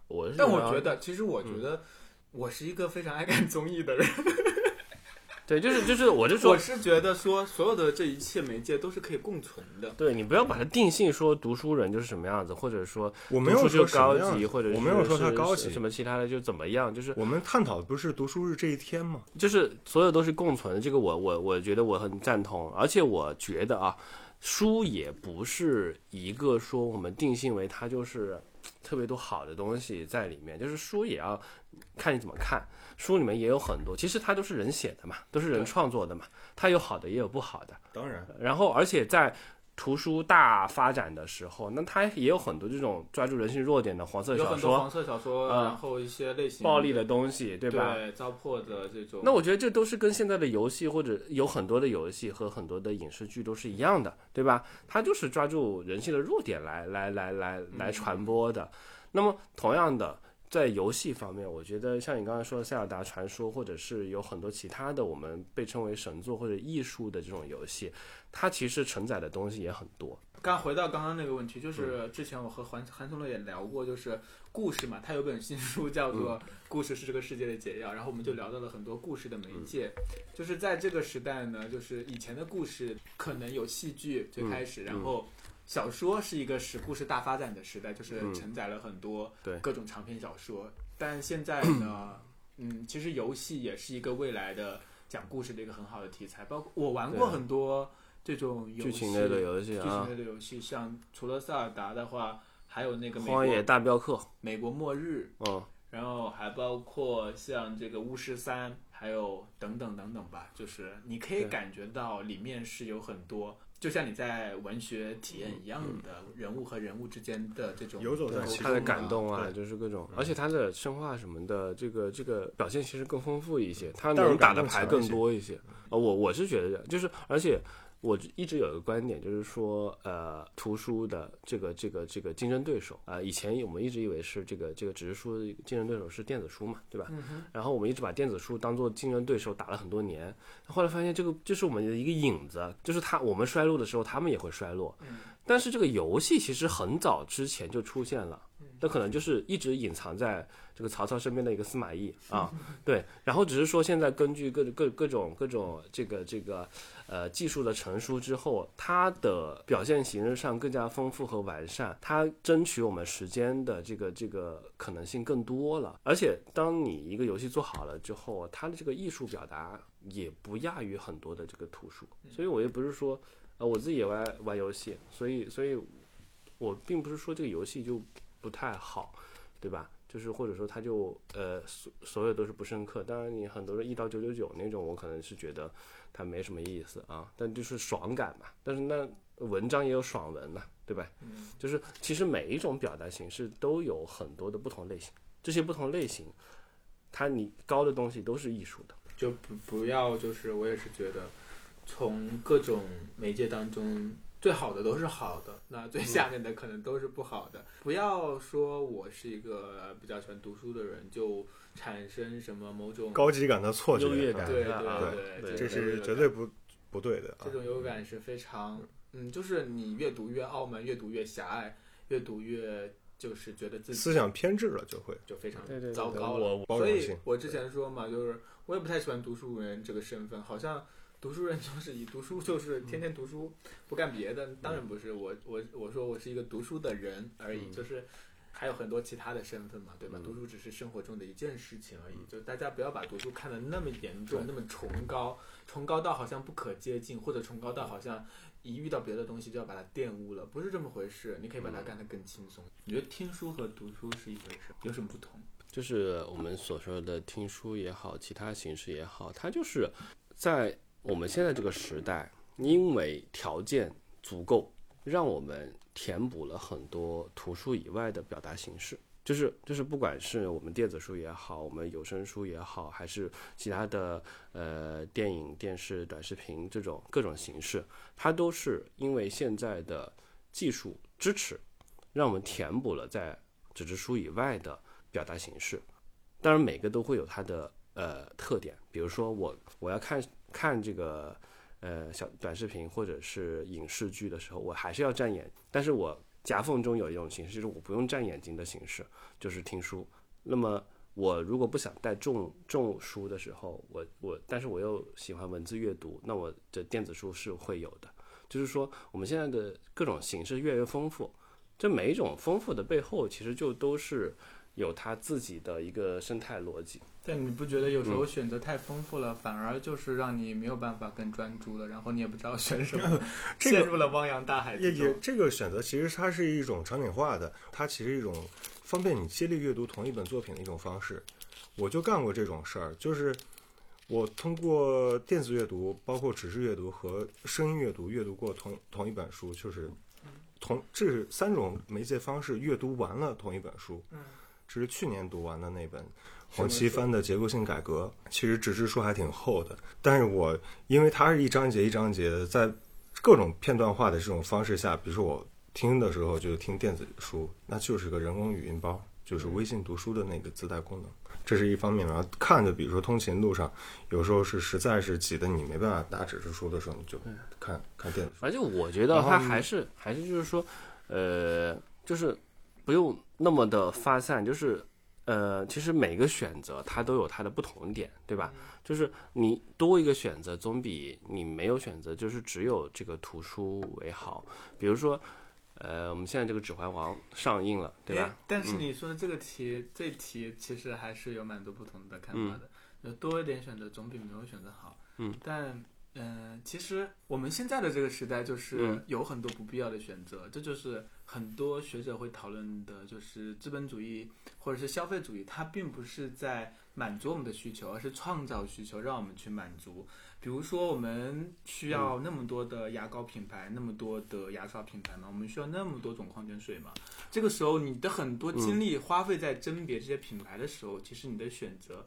我但我觉得，其实我觉得。我是一个非常爱看综艺的人，对，就是就是，我就说，我是觉得说，所有的这一切媒介都是可以共存的。对你不要把它定性说读书人就是什么样子，或者说我没有说高级，或者我没有说他高级，什么其他的就怎么样，就是我们探讨的不是读书日这一天吗？就是所有都是共存，这个我我我觉得我很赞同，而且我觉得啊，书也不是一个说我们定性为它就是特别多好的东西在里面，就是书也要。看你怎么看，书里面也有很多，其实它都是人写的嘛，都是人创作的嘛，它有好的也有不好的。当然，然后而且在图书大发展的时候，那它也有很多这种抓住人性弱点的黄色小说，黄色小说，然后一些类型暴力的东西，对吧？对，糟粕的这种。那我觉得这都是跟现在的游戏或者有很多的游戏和很多的影视剧都是一样的，对吧？它就是抓住人性的弱点来来来来来传播的。那么同样的。在游戏方面，我觉得像你刚才说的《塞尔达传说》，或者是有很多其他的我们被称为神作或者艺术的这种游戏，它其实承载的东西也很多。刚回到刚刚那个问题，就是之前我和韩韩松乐也聊过，就是故事嘛，他有本新书叫做《故事是这个世界的解药》，然后我们就聊到了很多故事的媒介。就是在这个时代呢，就是以前的故事可能有戏剧最开始，然后。小说是一个使故事大发展的时代，就是承载了很多各种长篇小说。但现在呢，嗯，其实游戏也是一个未来的讲故事的一个很好的题材。包括我玩过很多这种剧情类的游戏啊，剧情类的游戏，像除了塞尔达的话，还有那个《荒野大镖客》、美国末日，嗯，然后还包括像这个巫师三，还有等等等等吧。就是你可以感觉到里面是有很多。就像你在文学体验一样的人物和人物之间的这种游走在他的感动啊，就是各种，而且他的生化什么的，这个这个表现其实更丰富一些，他能打的牌更多一些。呃，我我是觉得，就是而且。我一直有一个观点，就是说，呃，图书的这个这个这个竞争对手啊，以前我们一直以为是这个这个纸质书的竞争对手是电子书嘛，对吧？然后我们一直把电子书当做竞争对手打了很多年，后来发现这个就是我们的一个影子，就是他我们衰落的时候，他们也会衰落。但是这个游戏其实很早之前就出现了。那可能就是一直隐藏在这个曹操身边的一个司马懿啊，对，然后只是说现在根据各各各种各种这个这个呃技术的成熟之后，它的表现形式上更加丰富和完善，它争取我们时间的这个这个可能性更多了。而且当你一个游戏做好了之后，它的这个艺术表达也不亚于很多的这个图书，所以我也不是说。呃，我自己也玩玩游戏，所以，所以，我并不是说这个游戏就不太好，对吧？就是或者说他就呃所所有都是不深刻。当然，你很多人一刀九九九那种，我可能是觉得它没什么意思啊。但就是爽感嘛。但是那文章也有爽文嘛，对吧？嗯，就是其实每一种表达形式都有很多的不同类型，这些不同类型，它你高的东西都是艺术的。就不不要就是我也是觉得。从各种媒介当中，最好的都是好的，那最下面的可能都是不好的。不要说我是一个比较喜欢读书的人，就产生什么某种高级感的错觉，优越感，对对对，这是绝对不不对的。这种优越感是非常，嗯，就是你越读越傲慢，越读越狭隘，越读越就是觉得自己思想偏执了，就会就非常糟糕了。所以，我之前说嘛，就是我也不太喜欢读书人这个身份，好像。读书人就是以读书 就是天天读书不干别的，当然不是我我我说我是一个读书的人而已，就是还有很多其他的身份嘛，对吧？读书只是生活中的一件事情而已，就大家不要把读书看得那么严重，那么崇高，崇高到好像不可接近，或者崇高到好像一遇到别的东西就要把它玷污了，不是这么回事。你可以把它干得更轻松。你觉得听书和读书是一回事，有什么不同？就是我们所说的听书也好，其他形式也好，它就是在。我们现在这个时代，因为条件足够，让我们填补了很多图书以外的表达形式。就是就是，不管是我们电子书也好，我们有声书也好，还是其他的呃电影、电视、短视频这种各种形式，它都是因为现在的技术支持，让我们填补了在纸质书以外的表达形式。当然，每个都会有它的呃特点。比如说，我我要看。看这个，呃，小短视频或者是影视剧的时候，我还是要站眼，但是我夹缝中有一种形式，就是我不用站眼睛的形式，就是听书。那么我如果不想带重重书的时候，我我，但是我又喜欢文字阅读，那我的电子书是会有的。就是说，我们现在的各种形式越来越丰富，这每一种丰富的背后，其实就都是有它自己的一个生态逻辑。但你不觉得有时候选择太丰富了，反而就是让你没有办法更专注了，然后你也不知道选什么，陷入了汪洋大海也也，这个选择其实它是一种场景化的，它其实一种方便你接力阅读同一本作品的一种方式。我就干过这种事儿，就是我通过电子阅读、包括纸质阅读和声音阅读阅读过同同一本书，就是同这是三种媒介方式阅读完了同一本书。嗯，这是去年读完的那本。黄奇帆的结构性改革，其实纸质书还挺厚的，但是我因为它是一章节一章节的，在各种片段化的这种方式下，比如说我听的时候就听电子书，那就是个人工语音包，就是微信读书的那个自带功能，这是一方面。然后看着，比如说通勤路上，有时候是实在是挤得你没办法打纸质书的时候，你就看看电子书。而且我觉得它还是还是就是说，呃，就是不用那么的发散，就是。呃，其实每个选择它都有它的不同点，对吧？就是你多一个选择，总比你没有选择，就是只有这个图书为好。比如说，呃，我们现在这个《指环王》上映了，对吧？但是你说的这个题，这题其实还是有蛮多不同的看法的。有多一点选择，总比没有选择好。嗯，但。嗯，其实我们现在的这个时代就是有很多不必要的选择，这就是很多学者会讨论的，就是资本主义或者是消费主义，它并不是在满足我们的需求，而是创造需求让我们去满足。比如说，我们需要那么多的牙膏品牌，那么多的牙刷品牌嘛，我们需要那么多种矿泉水嘛。这个时候，你的很多精力花费在甄别这些品牌的时候，其实你的选择。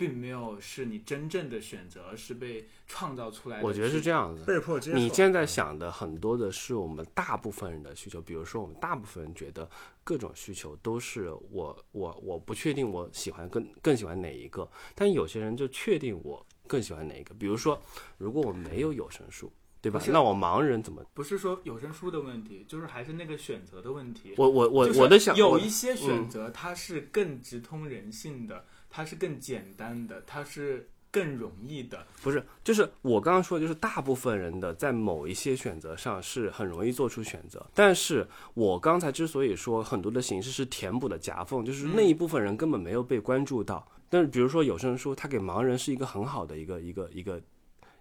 并没有是你真正的选择，而是被创造出来的。我觉得是这样子，被迫接受。你现在想的很多的是我们大部分人的需求，比如说我们大部分人觉得各种需求都是我我我不确定我喜欢更更喜欢哪一个，但有些人就确定我更喜欢哪一个。比如说，如果我没有有声书，对吧那我盲人怎么？不是说有声书的问题，就是还是那个选择的问题。我我我我的想有一些选择它是更直通人性的，它是更简单的，它是更容易的。不是，就是我刚刚说的，就是大部分人的在某一些选择上是很容易做出选择，但是我刚才之所以说很多的形式是填补的夹缝，就是那一部分人根本没有被关注到。但是比如说有声书，它给盲人是一个很好的一个一个一个。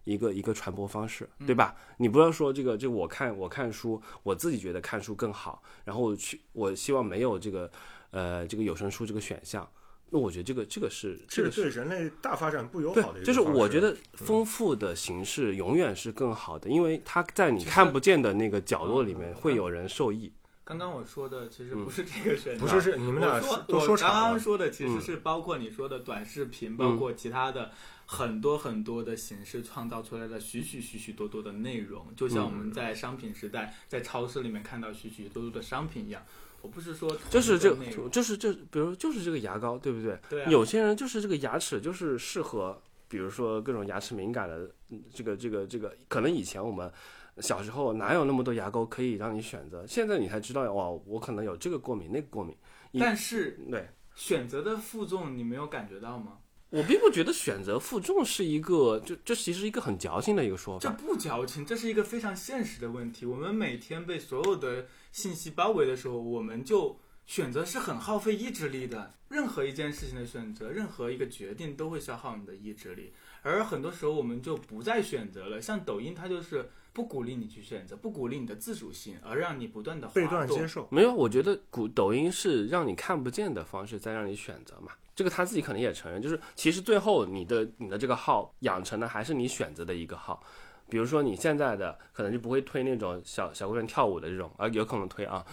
一个一个传播方式，对吧？你不要说这个，就我看我看书，我自己觉得看书更好，然后我去，我希望没有这个，呃，这个有声书这个选项。那我觉得这个这个是这这个对人类大发展不友好的一，个就是我觉得丰富的形式永远是更好的，因为它在你看不见的那个角落里面会有人受益。刚刚我说的其实不是这个选择，不是是你们俩我说我刚刚。说的其嗯实是包括你说的短视频，包括其他的很多很多的形式创造出来的许许许许多多的内容，就像我嗯们在商品时代在超市里面看到许许多多的商品一样。我不是说就是这就是这，比如就是这个牙膏，对不对？对啊有些人就是这个牙齿就是适合，比如说各种牙齿敏感的，嗯这个这个这个，可能以前我们小时候哪有那么多牙膏可以让你选择，现在你才知道哇，我可能有这个过敏那个过敏。但是对选择的负重你没有感觉到吗？我并不觉得选择负重是一个，就这其实一个很矫情的一个说法这。不矫情，这是一个非常现实的问题。我们每天被所有的信息包围的时候，我们就选择是很耗费意志力的。任何一件事情的选择，任何一个决定都会消耗你的意志力。而很多时候我们就不再选择了，像抖音，它就是不鼓励你去选择，不鼓励你的自主性，而让你不断的被动接受，没有，我觉得古抖音是让你看不见的方式，在让你选择嘛。这个他自己可能也承认，就是其实最后你的你的这个号养成的还是你选择的一个号。比如说你现在的可能就不会推那种小小姑娘跳舞的这种，啊，有可能推啊。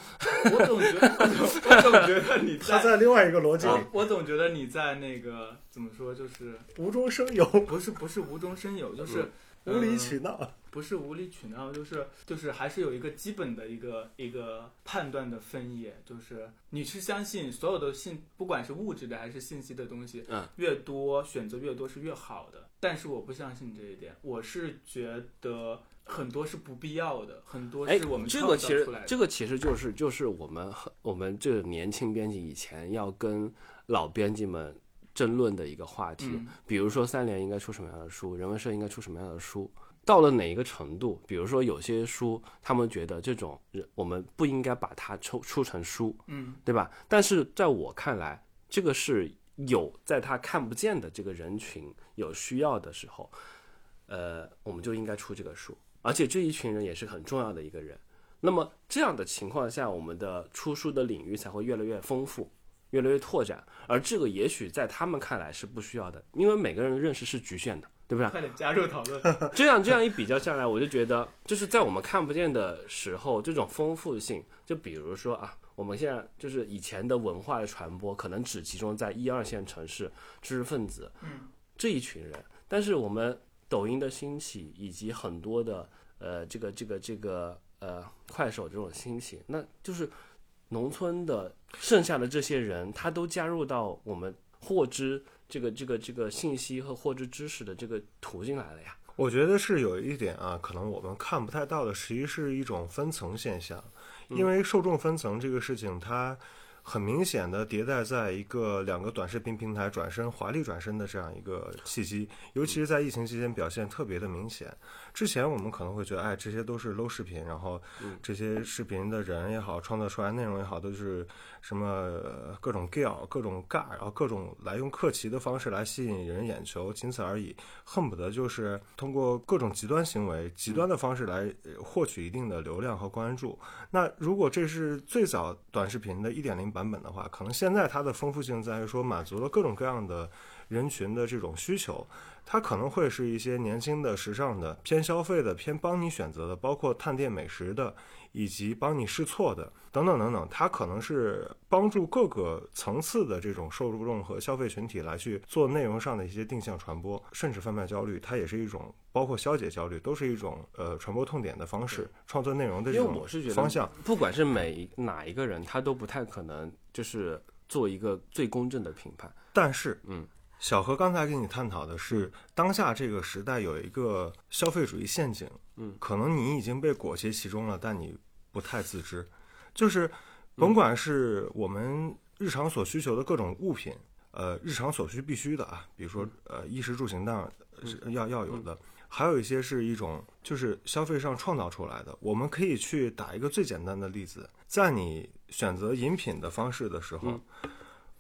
我总觉得，我总觉得你他在，另外一个逻辑我总觉得你在那个怎么说，就是无中生有，不是不是无中生有，就是、无理取闹。不是无理取闹，就是就是还是有一个基本的一个一个判断的分野，就是你是相信所有的信，不管是物质的还是信息的东西，嗯，越多选择越多是越好的。但是我不相信这一点，我是觉得很多是不必要的，很多哎是我们，这创个其实。这个其实就是就是我们很我们这年轻编辑以前要跟老编辑们争论的一个话题。嗯比如说三联应该出什么样的书，人文社应该出什么样的书。到了哪一个程度，比如说有些书，他们觉得这种人我们不应该把它出出成书，嗯，对吧？但是在我看来，这个是有在他看不见的这个人群有需要的时候，呃，我们就应该出这个书，而且这一群人也是很重要的一个人。那么这样的情况下，我们的出书的领域才会越来越丰富，越来越拓展。而这个也许在他们看来是不需要的，因为每个人的认识是局限的，对不对？快点加入讨论。这样这样一比较下来，我就觉得，就是在我们看不见的时候，这种丰富性，就比如说啊，我们现在就是以前的文化的传播，可能只集中在一二线城市知识分子，嗯，这一群人，但是我们抖音的兴起，以及很多的呃这个这个这个呃快手这种兴起，那就是农村的剩下的这些人，他都加入到我们获知这个这个这个信息和获知知识的这个途径来了呀。我觉得是有一点啊，可能我们看不太到的，实际是一种分层现象，因为受众分层这个事情，它很明显的迭代在一个两个短视频平台转身华丽转身的这样一个契机，尤其是在疫情期间表现特别的明显。之前我们可能会觉得，哎，这些都是 low 视频，然后这些视频的人也好，创作出来内容也好，都是什么呃各种 gal、各种尬，然后各种来用客奇的方式来吸引人眼球，仅此而已。恨不得就是通过各种极端行为、极端的方式来呃获取一定的流量和关注。那如果这是最早短视频的一点零版本的话，可能现在它的丰富性在于说满足了各种各样的人群的这种需求。它可能会是一些年轻的、时尚的、偏消费的、偏帮你选择的，包括探店美食的，以及帮你试错的等等等等。它可能是帮助各个层次的这种受众和消费群体来去做内容上的一些定向传播，甚至贩卖焦虑，它也是一种包括消解焦虑，都是一种呃传播痛点的方式，创作内容的这种方向。不管是每一哪一个人，他都不太可能就是做一个最公正的评判。但是，嗯，小何刚才跟你探讨的是当下这个时代有一个消费主义陷阱，嗯，可能你已经被裹挟其中了，但你不太自知。就是甭管是我们日常所需求的各种物品，呃，日常所需必须的啊，比如说呃衣食住行当然是要要有的，还有一些是一种就是消费上创造出来的。我们可以去打一个最简单的例子，在你选择饮品的方式的时候，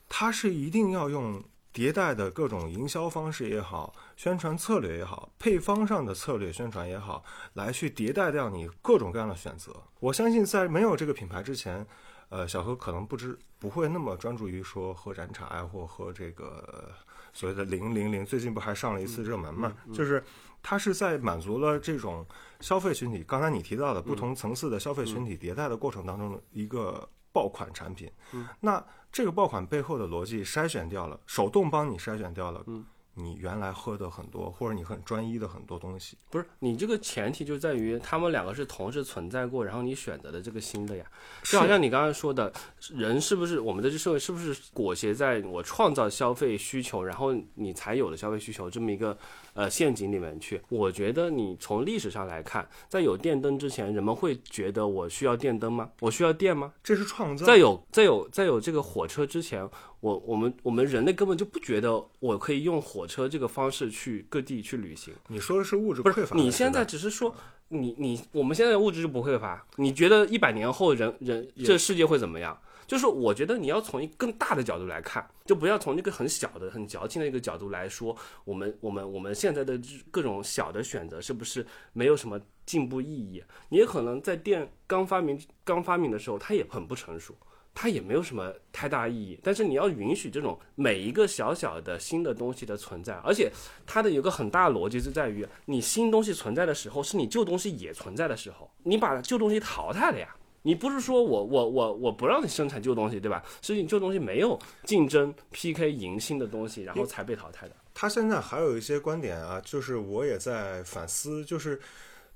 它是一定要用迭代的各种营销方式也好，宣传策略也好，配方上的策略宣传也好，来去迭代掉你各种各样的选择。我相信在没有这个品牌之前，呃，小何可能不知不会那么专注于说喝燃茶呀，或喝这个所谓的零零零。最近不还上了一次热门嘛？就是它是在满足了这种消费群体，刚才你提到的不同层次的消费群体迭代的过程当中的一个爆款产品。嗯那这个爆款背后的逻辑筛选掉了，手动帮你筛选掉了，嗯你原来喝的很多或者你很专一的很多东西。不是你这个前提就在于他们两个是同时存在过，然后你选择的这个新的呀，就好像你刚刚说的，人是不是我们的这社会是不是裹挟在我创造消费需求，然后你才有了消费需求这么一个呃陷阱里面去？我觉得你从历史上来看，在有电灯之前，人们会觉得我需要电灯吗？我需要电吗？这是创造。在有在有在有这个火车之前，我我们我们人类根本就不觉得我可以用火车这个方式去各地去旅行。你说的是物质不匮乏你现在只是说你你我们现在物质就不匮乏，你觉得一百年后人人这世界会怎么样？就是我觉得你要从一个更大的角度来看，就不要从一个很小的、很矫情的一个角度来说，我们我们我们现在的各种小的选择是不是没有什么进步意义？你也可能在电刚发明刚发明的时候，它也很不成熟。它也没有什么太大意义，但是你要允许这种每一个小小的新的东西的存在，而且它的有个很大逻辑是在于，你新东西存在的时候，是你旧东西也存在的时候，你把旧东西淘汰了呀。你不是说我我我我不让你生产旧东西，对吧？是你旧东西没有竞争 PK 赢新的东西，然后才被淘汰的。他现在还有一些观点啊，就是我也在反思，就是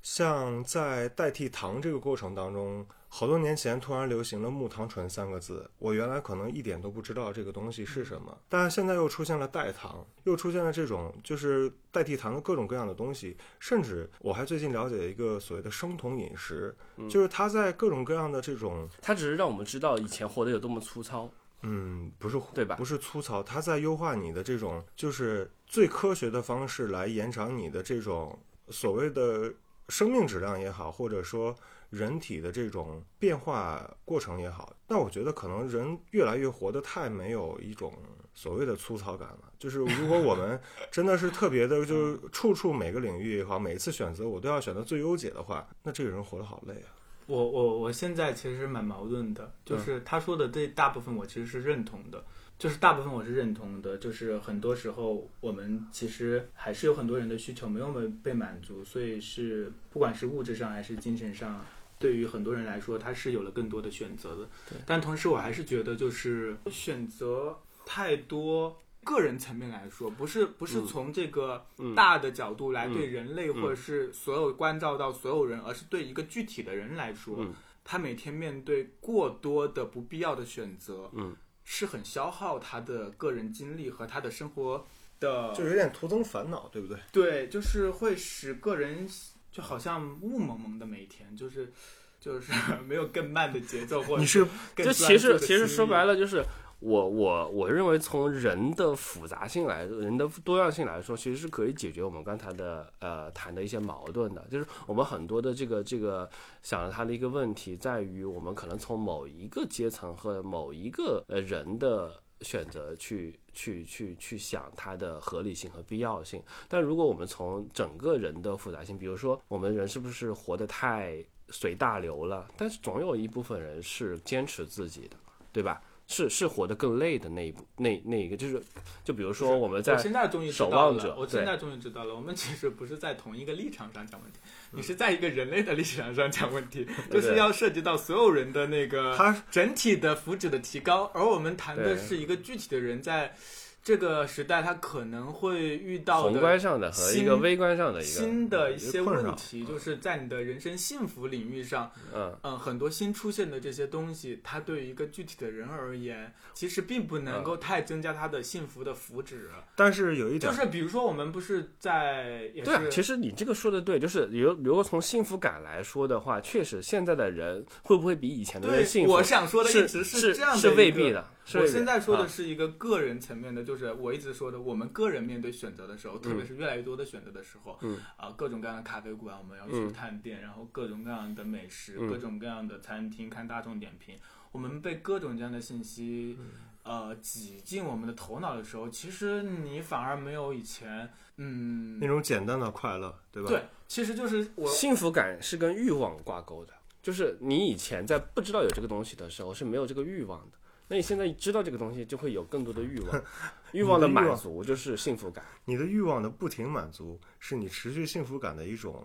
像在代替糖这个过程当中，好多年前突然流行了木糖醇三个字，我原来可能一点都不知道这个东西是什么，但是现在又出现了代糖，又出现了这种就是代替糖的各种各样的东西，甚至我还最近了解一个所谓的生酮饮食，就是它在各种各样的这种，它只是让我们知道以前活得有多么粗糙。嗯，不是对吧不是粗糙，它在优化你的这种就是最科学的方式来延长你的这种所谓的生命质量也好，或者说人体的这种变化过程也好。但我觉得可能人越来越活得太没有一种所谓的粗糙感了。就是如果我们 真的是特别的，就是处处每个领域也好，每一次选择我都要选择最优解的话，那这个人活得好累啊。我我我现在其实蛮矛盾的，就是他说的这大部分我其实是认同的，就是大部分我是认同的，就是很多时候我们其实还是有很多人的需求没有被被满足，所以是不管是物质上还是精神上，对于很多人来说他是有了更多的选择的。对但同时我还是觉得就是选择太多。个人层面来说，不是不是嗯从这个嗯大的角度来对嗯人类，嗯或者是所有关照到所有人，而是对一个具体的人来说，嗯他每天面对过多的不必要的选择，嗯，是很消耗他的个人精力和他的生活的，就有点徒增烦恼，对不对？对，就是会使个人就好像雾蒙蒙的每一天，就是 就是 没有更慢的节奏，或者你是更就其实其实说白了，了就是我我我认为从人的复杂性来，人的多样性来说，其实是可以解决我们刚才的呃谈的一些矛盾的。就是我们很多的这个这个想了它的一个问题在于，我们可能从某一个阶层和某一个呃人的。选择去去去去想它的合理性和必要性，但如果我们从整个人的复杂性，比如说我们人是不是活得太随大流了？但是总有一部分人是坚持自己的，对吧？是是活得更累的那一部那那一个，就是就比如说我们在我现在终于知守道望者了，我现在终于知道了，我们其实不是在同一个立场上讲问题，你是在一个人类的立场上讲问题，就是要涉及到所有人的那个他整体的福祉的提高，而我们谈的是一个具体的人在这个时代它可能会遇到宏的观上的和一个微观上的一个新的一一些问题，就是在你的人生幸福领域上，嗯嗯，很多新出现的这些东西，它对于一个具体的人而言，其实并不能够太增加他的幸福的福祉。但是有一点，就是比如说，我们不是在也对啊，其实你这个说的对，就是如如果从幸福感来说的话，确实现在的人会不会比以前的人幸，福？我想说的是一直是这样的，是未必。的。是我现在说的啊。是一个个人层面的，就是我一直说的，我们个人面对选择的时候，特嗯。别是越来越多的选择的时候，嗯。啊，各种各样的咖啡馆我们要去嗯。探店，然后各种各样的美食，嗯。各种各样的餐厅看大众点评，我们被各种各样的信息。嗯。呃，挤进我们的头脑的时候，其实你反而没有以前，嗯，那种简单的快乐，对吧？对，其实就是我幸福感是跟欲望挂钩的，就是你以前在不知道有这个东西的时候是没有这个欲望的，那你现在知道这个东西，就会有更多的欲望，欲望的满足就是幸福感。你的欲望的不停满足，是你持续幸福感的一种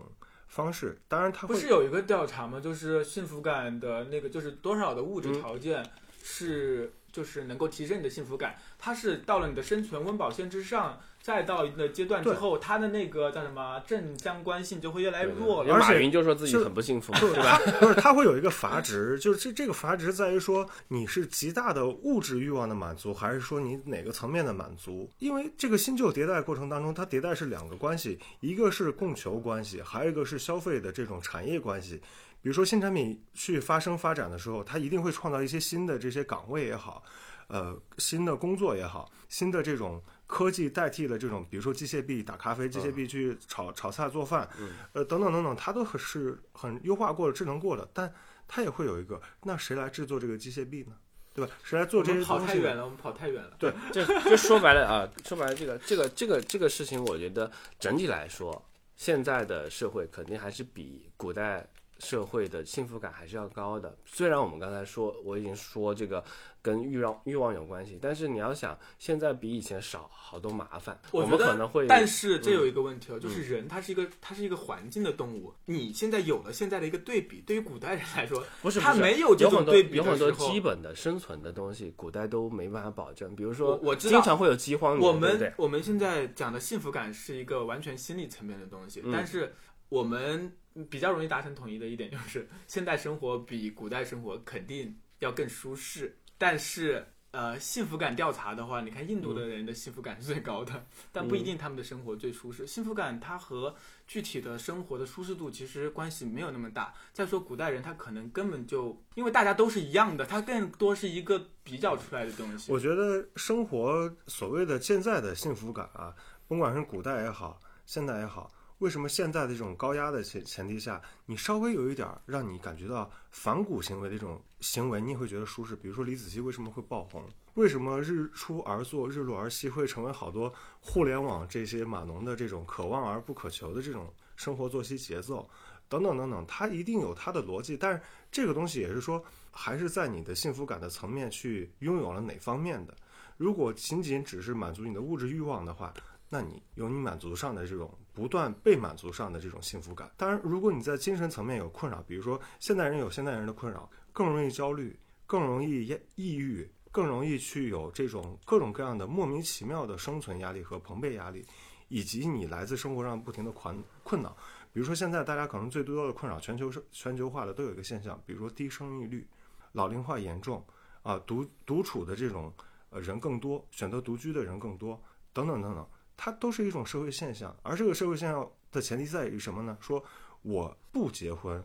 方式。当然，它不是有一个调查吗？就是幸福感的那个，就是多少的物质嗯条件是就是能够提升你的幸福感？它是到了你的生存温饱线之上，再到一定的阶段之后，它的那个叫什么正相关性就会越来越弱了。因为马云就说自己就很不幸福，对吧？不是，它会有一个阀值，就是这这个阀值在于说你是极大的物质欲望的满足，还是说你哪个层面的满足？因为这个新旧迭代过程当中，它迭代是两个关系，一个是供求关系，还有一个是消费的这种产业关系。比如说新产品去发生发展的时候，它一定会创造一些新的这些岗位也好，呃，新的工作也好，新的这种科技代替了这种，比如说机械臂打咖啡，机械臂去炒炒菜做饭，呃，等等等等，它都是很优化过的、智能过的，但它也会有一个，那谁来制作这个机械臂呢？对吧？谁来做这些东西呢？太远了，我们跑太远了。对，这就说白了啊，说白了，这个这个这个这个事情，我觉得整体来说，现在的社会肯定还是比古代社会的幸福感还是要高的。虽然我们刚才说，我已经说这个跟欲望欲望有关系，但是你要想，现在比以前少好多麻烦，们我觉得可能会，但是这有嗯一个问题哦，就是人他是一个他是一个环境的动物，你现在有了现在的一个对比，对于古代人来说，不是他没有这种对比有很多基本的生存的东西，古代都没办法保证，比如说我知道经常会有饥荒年，我们我们现在讲的幸福感是一个完全心理层面的东西，嗯。但是我们比较容易达成统一的一点就是，现代生活比古代生活肯定要更舒适，但是。呃，幸福感调查的话，你看印度的人的幸福感是最高的，但不一定他们的生活最舒适。幸福感它和具体的生活的舒适度其实关系没有那么大。再说古代人，他可能根本就因为大家都是一样的，他更多是一个比较出来的东西。我觉得生活所谓的现在的幸福感啊，甭管是古代也好，现代也好，为什么现在的这种高压的前前提下，你稍微有一点让你感觉到反骨行为的这种行为，你也会觉得舒适。比如说李子柒为什么会爆红？为什么日出而作，日落而息会成为好多互联网这些码农的这种可望而不可求的这种生活作息节奏？等等等等，它一定有它的逻辑，但是这个东西也是说，还是在你的幸福感的层面去拥有了哪方面的。如果仅仅只是满足你的物质欲望的话，那你有你满足上的这种不断被满足上的这种幸福感。当然，如果你在精神层面有困扰，比如说现代人有现代人的困扰，更容易焦虑，更容易抑抑郁，更容易去有这种各种各样的莫名其妙的生存压力和朋辈压力，以及你来自生活上不停的困困扰。比如说现在大家可能最多的困扰，全球是全球化的都有一个现象，比如说低生育率、老龄化严重啊，独独处的这种呃人更多，选择独居的人更多，等等等等，它都是一种社会现象。而这个社会现象的前提在于什么呢？说我不结婚，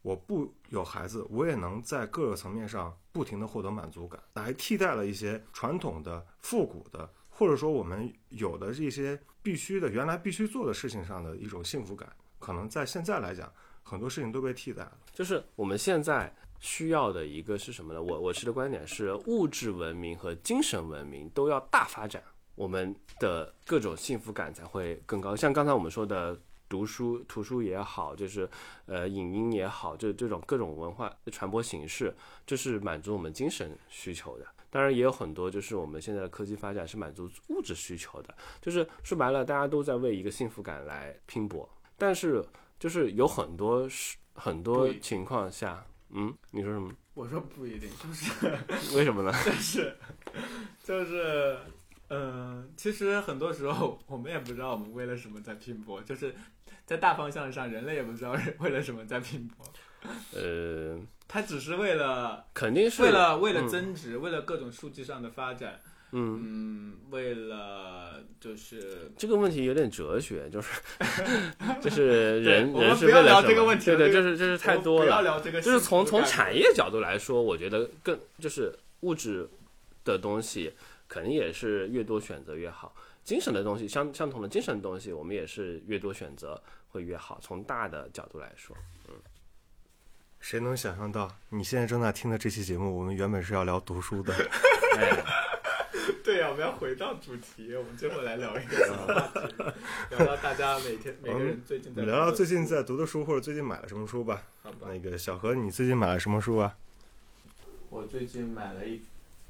我不有孩子，我也能在各个层面上不停的获得满足感，来替代了一些传统的、复古的，或者说我们有的这些必须的、原来必须做的事情上的一种幸福感，可能在现在来讲，很多事情都被替代了。就是我们现在需要的一个是什么呢？我我持的观点是，物质文明和精神文明都要大发展，我们的各种幸福感才会更高。像刚才我们说的。读书、图书也好，就是呃影音也好，这这种各种文化传播形式，这是满足我们精神需求的。当然，也有很多就是我们现在的科技发展是满足物质需求的。就是说白了，大家都在为一个幸福感来拼搏，但是就是有很多是很多情况下，嗯，你说什么？我说不一定，就是为什么呢？就是就是嗯，其实很多时候我们也不知道我们为了什么在拼搏，就是在大方向上，人类也不知道为了什么在拼搏。呃，他只是为了肯定是为了为了嗯增值，为了各种数据上的发展，嗯，嗯，为了就是这个问题有点哲学，就是 就是人人是我们不要为了什么聊这个问题对对，了这这是就是太多不要了。聊这个，就是从从产业角度来说，我觉得更就是物质的东西肯定也是越多选择越好。精神的东西，相相同的精神的东西，我们也是越多选择会越好。从大的角度来说，嗯谁能想象到你现在正在听的这期节目，我们原本是要聊读书的，哎，对呀、我们要回到主题，我们最后来聊一个什么话题？聊聊大家每天每个人最近在聊聊最近在在读的书或者最近买了什么书吧。好吧。那个小何，你最近买了什么书啊？我最近买了一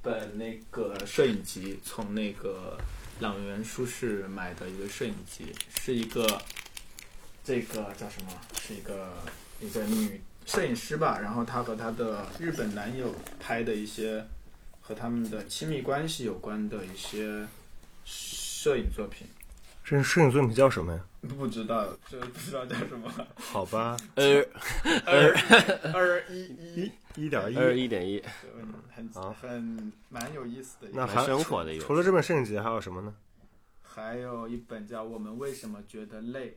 本那个摄影集，从那个朗园书市买的一个摄影集，是一个这个叫什么？是一个一个女摄影师吧，然后她和她的日本男友拍的一些和他们的亲密关系有关的一些摄影作品。这摄影作品叫什么呀？不知道，这不知道叫什么。好吧，呃二 二一一一点，一点二一。一点一，很好很蛮有意思的。那还蛮生活的除了这本摄影集还有什么呢？还有一本叫《我们为什么觉得累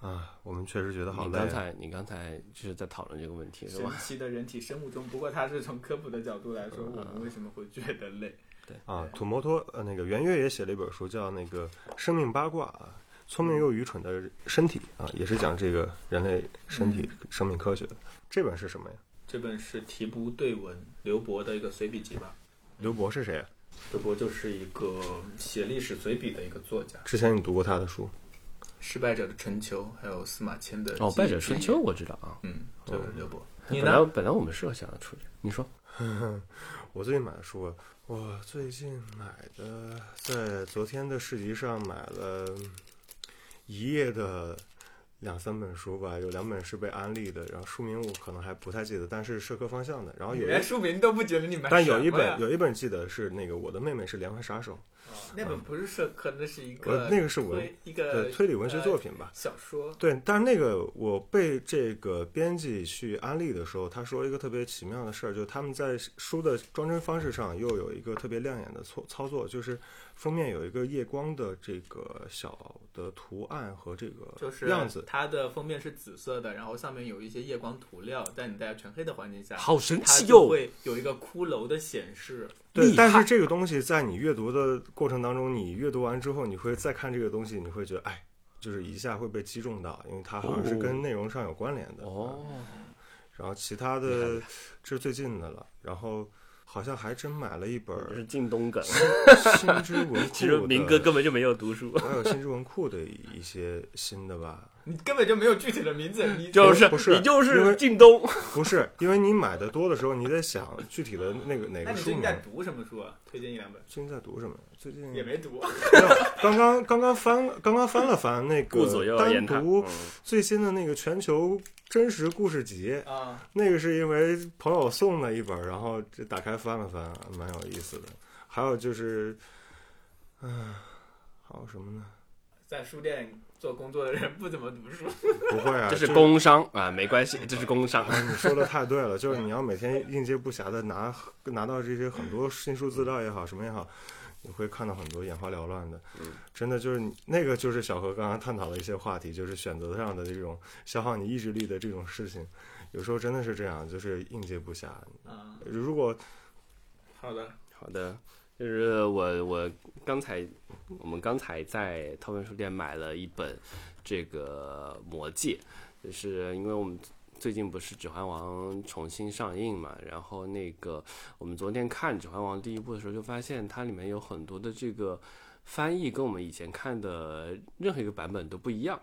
啊，我们确实觉得好累啊。刚才你刚才就是在讨论这个问题》，是神吧？奇的人体生物钟。不过它是从科普的角度来说，我们为什么会觉得累？对啊，土摩托呃，那个圆月也写了一本书，叫那个《生命八卦》啊，聪明又愚蠢的身体啊，也是讲这个人类身体生命科学的。这本是什么呀？这本是提不对文刘博的一个随笔集吧。刘博是谁啊？刘博就是一个写历史随笔的一个作家，《之前你读过他的书？失败者的春秋》还有司马迁的哦，《败者春秋》我知道啊。嗯，这个是刘博。你本来呢？本来我们是要想要出去，你说 我最近买的书啊，我最近买的，在昨天的市集上买了一页的两三本书吧，有两本是被安利的，然后书名我可能还不太记得，但是社科方向的。然后有连，书名都不记得你们但有一本有一本记得是那个我的妹妹是连环杀手，哦那本不是社科，那是一呃个那个是文一个推理文学作品吧。小说。对，但是那个我被这个编辑去安利的时候，他说一个特别奇妙的事儿，就是他们在书的装帧方式上又有一个特别亮眼的操操作，就是封面有一个夜光的这个小的图案和这个就是样子。它的封面是紫色的，然后上面有一些夜光涂料，在你在全黑的环境下，好神奇哟！就会有一个骷髅的显示。对，但是这个东西在你阅读的过程当中，你阅读完之后，你会再看这个东西，你会觉得，哎，就是一下会被击中到，因为它好像是跟内容上有关联的。哦，然后其他的这是最近的了，然后好像还真买了一本这是靳东梗。新知文库 其实明哥，根本就没有读书，还有新知文库的一些新的吧？你根本就没有具体的名字，你就是不是你就是靳东。不是，因为你买的多的时候，你在想具体的那个哪个书你最近。在读什么书啊？推荐一两本。最近在读什么？最近也没读。没有，刚刚刚刚翻刚刚翻了翻那顾左右个单。独嗯最新的那个全球真实故事集，啊，那个是因为朋友送的一本，然后这打开翻了翻，蛮有意思的。还有就是，嗯，还有什么呢？在书店做工作的人不怎么读书。不会啊，这是工伤啊，没关系，这是工伤。啊，你说的太对了，就是你要每天应接不暇的拿拿到这些很多新书资料也好，什么也好，你会看到很多眼花缭乱的。嗯，真的就是那个就是小何刚刚探讨的一些话题，就是选择上的这种消耗你意志力的这种事情，有时候真的是这样，就是应接不暇。啊，如果好的。好的，就是我我刚才我们刚才在韬文书店买了一本这个《魔戒》，就是因为我们最近不是《指环王》重新上映嘛，然后那个我们昨天看《指环王》第一部的时候，就发现它里面有很多的这个翻译跟我们以前看的任何一个版本都不一样。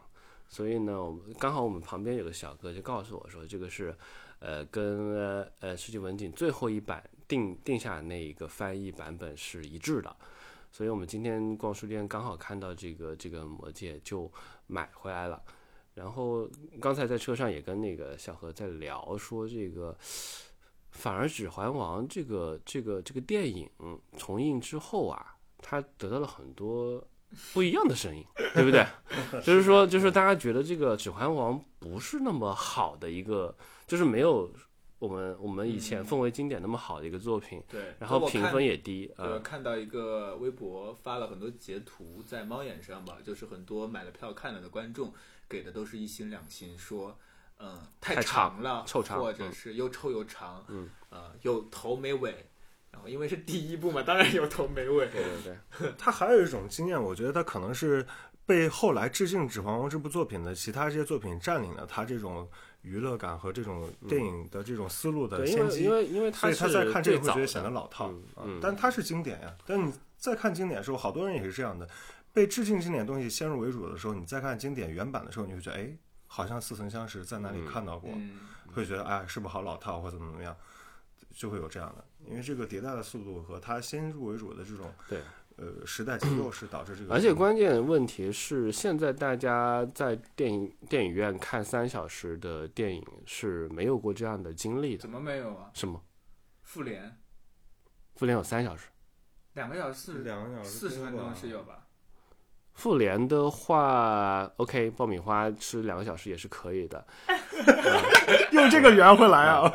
所以呢，我们刚好我们旁边有个小哥就告诉我说，这个是，呃，跟呃呃世纪文景最后一版定定下那一个翻译版本是一致的，所以我们今天逛书店刚好看到这个这个魔戒就买回来了。然后刚才在车上也跟那个小何在聊，说这个反而《指环王》这个这个这个电影重映之后啊，它得到了很多不一样的声音，对不对？就是说，就是大家觉得这个《指环王》不是那么好的一个，就是没有我们我们以前嗯。氛围经典那么好的一个作品，对，然后评分也低，我呃，看到一个微博发了很多截图在猫眼上吧，就是很多买了票看了的观众给的都是一星两星，说嗯太太长长了，臭长或者嗯。是又臭又长，嗯呃有头没尾，然后因为是第一部嘛，当然有头没尾，对对对，他还有一种经验，我觉得他可能是被后来致敬《指环王》这部作品的其他这些作品占领了他这种娱乐感和这种电影的这种思路的先机为因。为因为所以他在看这个会觉得显得老套但它是经典呀。但你再看经典的时候，好多人也是这样的，被致敬经典东西先入为主的时候，你再看经典原版的时候，你会觉得哎，好像似曾相识，在哪里嗯看到过，嗯，会觉得哎，是不是好老套或怎么怎么样，就会有这样的。因为这个迭代的速度和它先入为主的这种对。呃时代结构是导致这个，而且关键问题是，现在大家在电影电影院看三小时的电影是没有过这样的经历的。怎么没有啊？什么？复联复联有三小时，两个小时四两个小时四十分钟是有吧？复联的话，OK，爆米花吃两个小时也是可以的。用这个圆回来啊。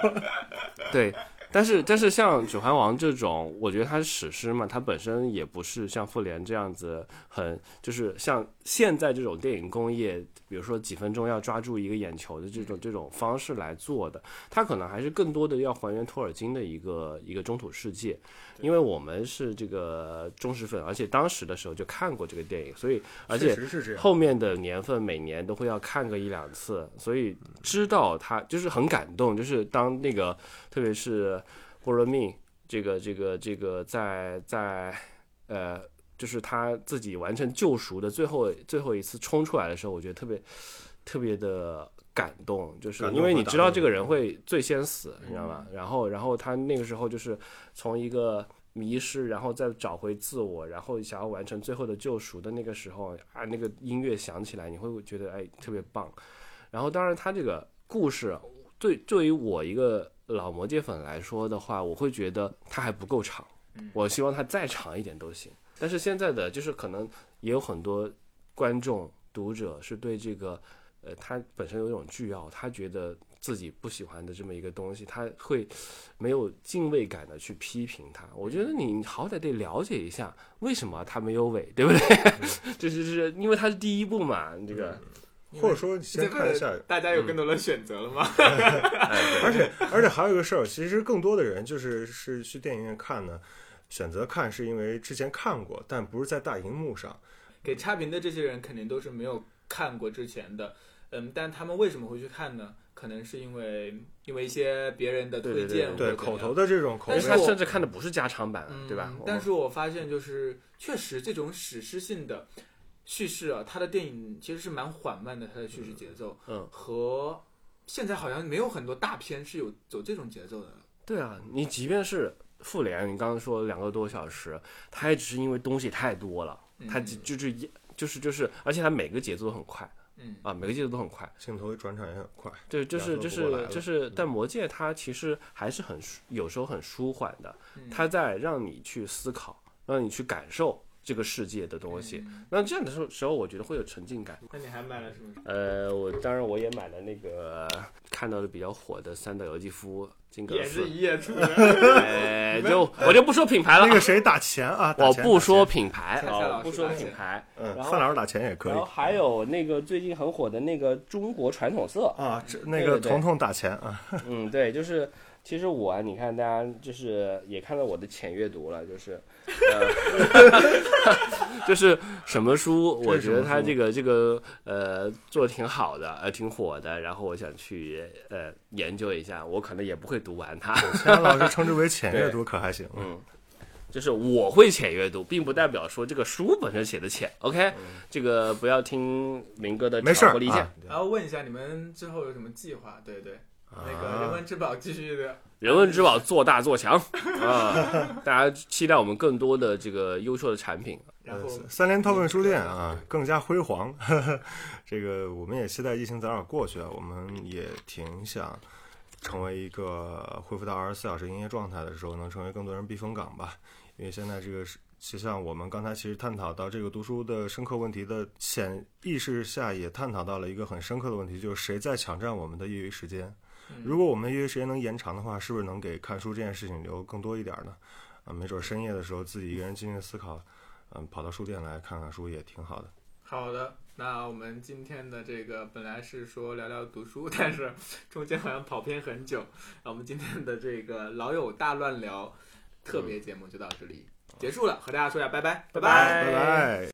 对，但是但是像《指环王》这种，我觉得它是史诗嘛，它本身也不是像复联这样子很，就是像现在这种电影工业，比如说几分钟要抓住一个眼球的这种这种方式来做的，它可能还是更多的要还原托尔金的一个一个中土世界，因为我们是这个忠实粉，而且当时的时候就看过这个电影，所以而且。后面的年份每年都会要看个一两次，所以知道它就是很感动，就是当那个特别是波罗蜜这个这个这个在在呃，就是他自己完成救赎的最后最后一次冲出来的时候，我觉得特别特别的感动，就是因为你知道这个人会最先死，你知道吗？然后然后他那个时候就是从一个。迷失，然后再找回自我，然后想要完成最后的救赎的那个时候啊，那个音乐响起来，你会觉得哎特别棒。然后当然他这个故事对对于我一个老魔戒粉来说的话，我会觉得它还不够长嗯，我希望它再长一点都行。但是现在的就是可能也有很多观众读者是对这个呃，他本身有一种倨傲，他觉得自己不喜欢的这么一个东西，他会没有敬畏感的去批评它。我觉得你好歹得了解一下为什么它没有尾，对不对？这 就是因为它是第一部嘛，这个。或者说你这先看一下，大家有更多的选择了吗？而且而且还有一个事儿，其实更多的人就是是去电影院看呢，选择看是因为之前看过，但不是在大荧幕上。给差评的这些人肯定都是没有看过之前的，嗯，但他们为什么会去看呢？可能是因为因为一些别人的推对对荐对口头的这种口碑但是他甚至看的不是加长版，嗯，对吧？但是我发现就是确实这种史诗性的叙事啊，他的电影其实是蛮缓慢的，他的叙事节奏，嗯，和现在好像没有很多大片是有走这种节奏的。对啊，你即便是复联，你刚刚说两个多小时，它也只是因为东西太多了，它嗯就就是一就是就是，而且它每个节奏都很快嗯啊，每个节奏都很快。镜头转场也很快。对，就是就是就是，但魔戒它其实还是很舒有时候很舒缓的，嗯它在让你去思考，让你去感受这个世界的东西。嗯那这样的时候时候，我觉得会有沉浸感。那你还买了什么？呃，我当然我也买了那个看到的比较火的三岛由纪夫金格斯也是，一夜出的。哎，就 我就不说品牌了啊，那个谁打钱啊？我不说，品牌啊，不说品牌。嗯，然后范老师打钱也可以然后还有那个最近很火的那个中国传统色，啊。这那个彤彤打钱啊，嗯，对，就是其实我啊，你看大家就是也看到我的浅阅读了，就是呃，就是什么书，我觉得他这个这个呃做的挺好的，呃挺火的，然后我想去呃研究一下，我可能也不会读完它，钱阳老师称之为 浅阅读可还行？嗯。就是我会浅阅读，并不代表说这个书本身写的浅。OK，、这个不要听明哥的没事儿挑拨离间。啊。然后问一下你们之后有什么计划？对对，那个人文之宝继续的。人文之宝做大做强 啊！大家期待我们更多的这个优秀的产品。然后呃三联韬问书店啊，更加辉煌。这个我们也期待疫情早点过去啊，我们也挺想成为一个恢复到二十四小时营业状态的时候，能成为更多人避风港吧。因为现在这个是，就像我们刚才其实探讨到这个读书的深刻问题的潜意识下，也探讨到了一个很深刻的问题，就是谁在抢占我们的业余时间？如果我们的业余时间能延长的话，是不是能给看书这件事情留更多一点呢？啊，没准深夜的时候自己一个人静静思考，嗯，跑到书店来看看书也挺好的。好的，那我们今天的这个本来是说聊聊读书，但是中间好像跑偏很久。那我们今天的这个老友大乱聊特别节目就到这里结束了，和大家说一下拜拜，拜拜拜拜。